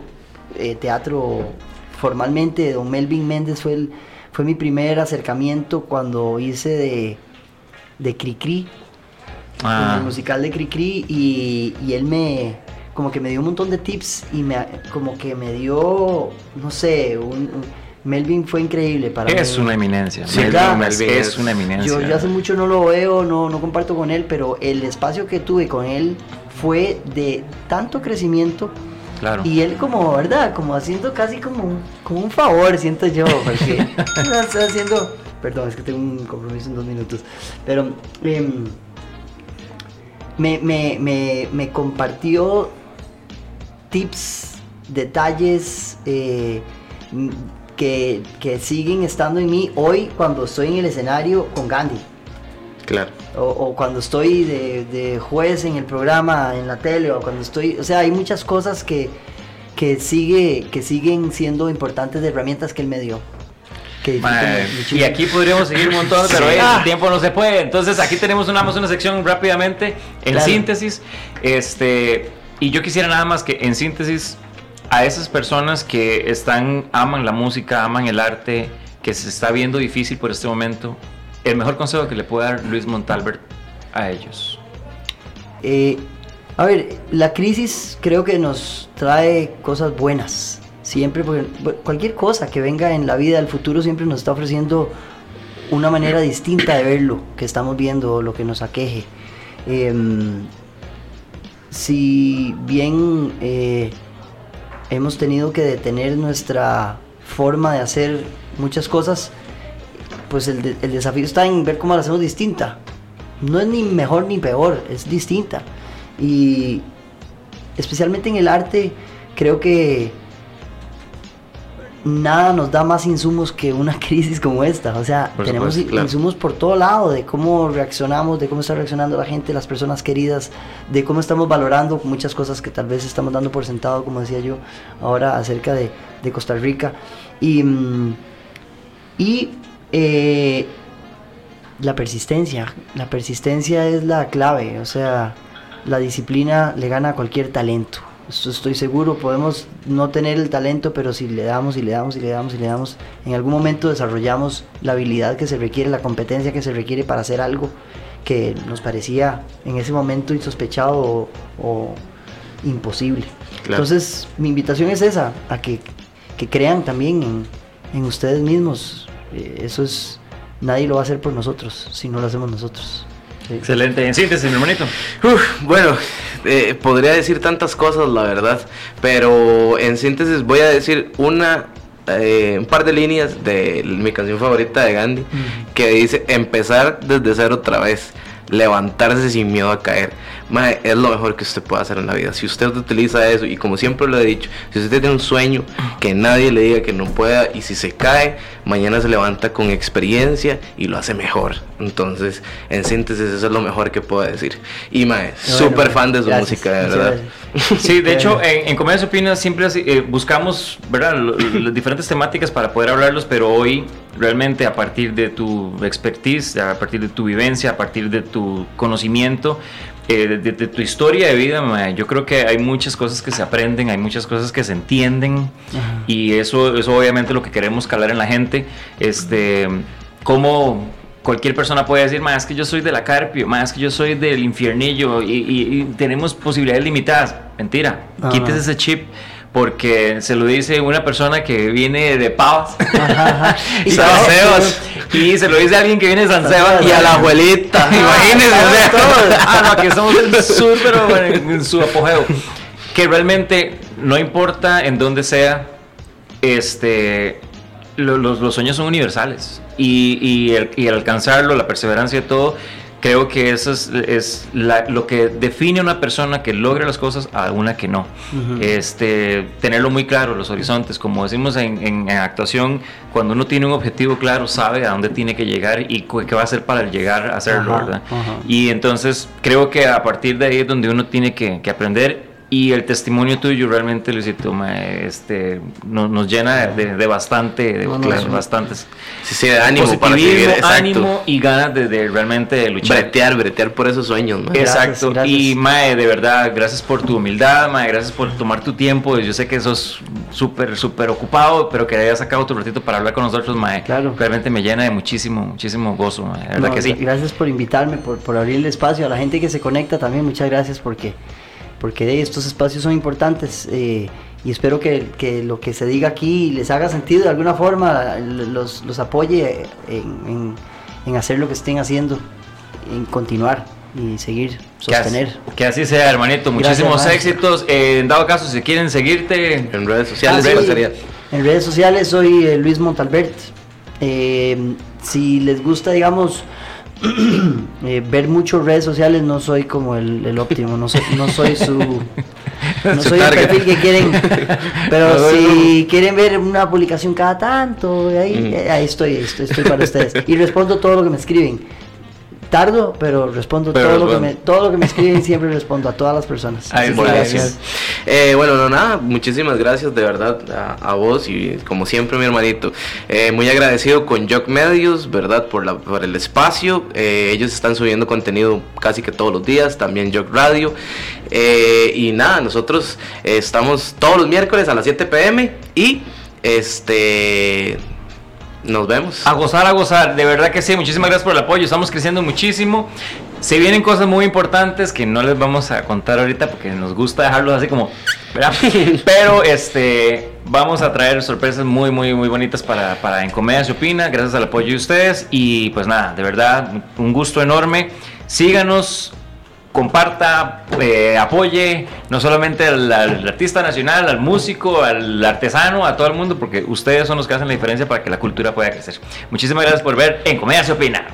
eh, teatro formalmente, don Melvin Méndez fue, el, fue mi primer acercamiento cuando hice de, de Cricri, ah. el musical de Cricri, y, y él me, como que me dio un montón de tips y me, como que me dio, no sé, un, Melvin fue increíble para es mí. Es una eminencia. Sí, Melvin, es, una eminencia. Yo, hace mucho no lo veo, no, no comparto con él, pero el espacio que tuve con él fue de tanto crecimiento. Claro. Y él como, ¿verdad? Como haciendo casi como un, como un favor, siento yo, porque está haciendo... Perdón, es que tengo un compromiso en dos minutos. Pero em, me, me, me, me compartió tips, detalles eh, que, siguen estando en mí hoy cuando estoy en el escenario con Gandhi. Claro. O, cuando estoy de, juez en el programa, en la tele, o cuando estoy... O sea, hay muchas cosas que, que, sigue, que siguen siendo importantes de herramientas que él me dio. y aquí podríamos seguir un montón, pero el tiempo no se puede. Entonces aquí tenemos una, una sección rápidamente en síntesis. Este, y yo quisiera nada más que en síntesis a esas personas que están, aman la música, aman el arte, que se está viendo difícil por este momento, el mejor consejo que le puede dar Luis Montalbert a ellos. Eh, a ver, la crisis creo que nos trae cosas buenas. Siempre, cualquier cosa que venga en la vida, el futuro siempre nos está ofreciendo una manera distinta de ver lo que estamos viendo, lo que nos aqueje. Em, si bien eh, hemos tenido que detener nuestra forma de hacer muchas cosas, pues el, desafío está en ver cómo la hacemos distinta. No es ni mejor ni peor, es distinta. Y especialmente en el arte, creo que nada nos da más insumos que una crisis como esta. O sea, tenemos insumos por todo lado de cómo reaccionamos, de cómo está reaccionando la gente, las personas queridas, de cómo estamos valorando muchas cosas que tal vez estamos dando por sentado, como decía yo ahora acerca de, Costa Rica. Y, mm, y eh, la persistencia, la persistencia es la clave, o sea, la disciplina le gana a cualquier talento estoy seguro, podemos no tener el talento, pero si le damos y le damos y le damos y le damos, en algún momento desarrollamos la habilidad que se requiere, la competencia que se requiere para hacer algo que nos parecía en ese momento insospechado o, imposible. Entonces, mi invitación es esa, a que, crean también en, ustedes mismos. Eh, eso es, nadie lo va a hacer por nosotros, si no lo hacemos nosotros. Excelente. En síntesis, mi hermanito. bueno, eh, podría decir tantas cosas, la verdad. Pero en síntesis voy a decir una eh, un par de líneas de mi canción favorita de Gandhi que dice empezar desde cero otra vez levantarse sin miedo a caer. Es lo mejor que usted puede hacer en la vida. Si usted utiliza eso, y como siempre lo he dicho, si usted tiene un sueño, que nadie le diga que no pueda, y si se cae, mañana se levanta con experiencia y lo hace mejor. Entonces, en síntesis, eso es lo mejor que puedo decir. Y mae, súper fan de su música, de verdad. Sí, de hecho, en, en Comedia Opina siempre eh, buscamos, ¿verdad?, las diferentes temáticas para poder hablarlos, pero hoy realmente a partir de tu expertise, a partir de tu vivencia, a partir de tu conocimiento, eh, de, tu historia de vida, yo creo que hay muchas cosas que se aprenden, hay muchas cosas que se entienden y eso es obviamente lo que queremos calar en la gente. Este, cómo cualquier persona puede decir, más que yo soy de la Carpio, más que yo soy del infiernillo y, tenemos posibilidades limitadas. Mentira, quites ese chip porque se lo dice una persona que viene de Pavas. Y San Sebas. y se lo dice a alguien que viene de San Sebas. Y a la abuelita imagínense ah, no, que estamos en súper en su apogeo. Que realmente no importa en dónde sea este los, los sueños son universales. Y, y, el, y el alcanzarlo la perseverancia y todo creo que eso es, lo que define a una persona que logra las cosas a una que no. este, tenerlo muy claro, los horizontes, como decimos en, actuación, cuando uno tiene un objetivo claro, sabe a dónde tiene que llegar y qué va a hacer para llegar a hacerlo, ¿verdad? Y entonces creo que a partir de ahí es donde uno tiene que, que aprender y el testimonio tuyo realmente, Luisito, este, nos, llena de, bastante, de bastantes. Sí, sí, de ánimo para seguir, ánimo y ganas de, realmente luchar. Bretear, bretear por esos sueños. Exacto. Y Mae, de verdad, gracias por tu humildad, Mae, gracias por tomar tu tiempo. Yo sé que sos súper, súper ocupado, pero que hayas sacado tu ratito para hablar con nosotros, Mae. Claro. Realmente me llena de muchísimo, muchísimo gozo, mae. verdad que sí. Gracias por invitarme, por, por abrir el espacio a la gente que se conecta también. Muchas gracias porque porque estos espacios son importantes. Eh, y espero que, que, lo que se diga aquí les haga sentido de alguna forma, los, los apoye en, en, hacer lo que estén haciendo, en continuar y seguir, sostener. Que así, sea, hermanito. Muchísimos éxitos. Eh, en dado caso, si quieren seguirte en redes sociales, ah, En redes sociales soy eh, Luis Montalbert. Eh, si les gusta, digamos, ver mucho redes sociales, no soy como el, el óptimo, no soy, no soy su... No soy el perfil que quieren, pero si quieren ver una publicación cada tanto, ahí, mm. ahí estoy, estoy, estoy para ustedes. Y respondo todo lo que me escriben tardo, pero respondo todo, Lo que me, todo lo que me escriben, siempre respondo a todas las personas. gracias. Eh, bueno, no, nada, muchísimas gracias de verdad a, vos y como siempre mi hermanito. Eh, muy agradecido con Jock Medios, ¿verdad? Por, la, por el espacio. Eh, ellos están subiendo contenido casi que todos los días, también Jock Radio. y nada, nosotros estamos todos los miércoles a las 7 pm y este nos vemos. A gozar, a gozar. De verdad que sí. Muchísimas gracias por el apoyo. Estamos creciendo muchísimo. Se vienen cosas muy importantes que no les vamos a contar ahorita porque nos gusta dejarlos así como. Pero este vamos a traer sorpresas muy, muy, muy bonitas para, para En Comedia Se Opina. Gracias al apoyo de ustedes. Y pues nada, de verdad, un gusto enorme. Síganos comparta, eh, apoye no solamente al, artista nacional, al músico, al artesano, a todo el mundo, porque ustedes son los que hacen la diferencia para que la cultura pueda crecer. Muchísimas gracias por ver En Comedia se opina.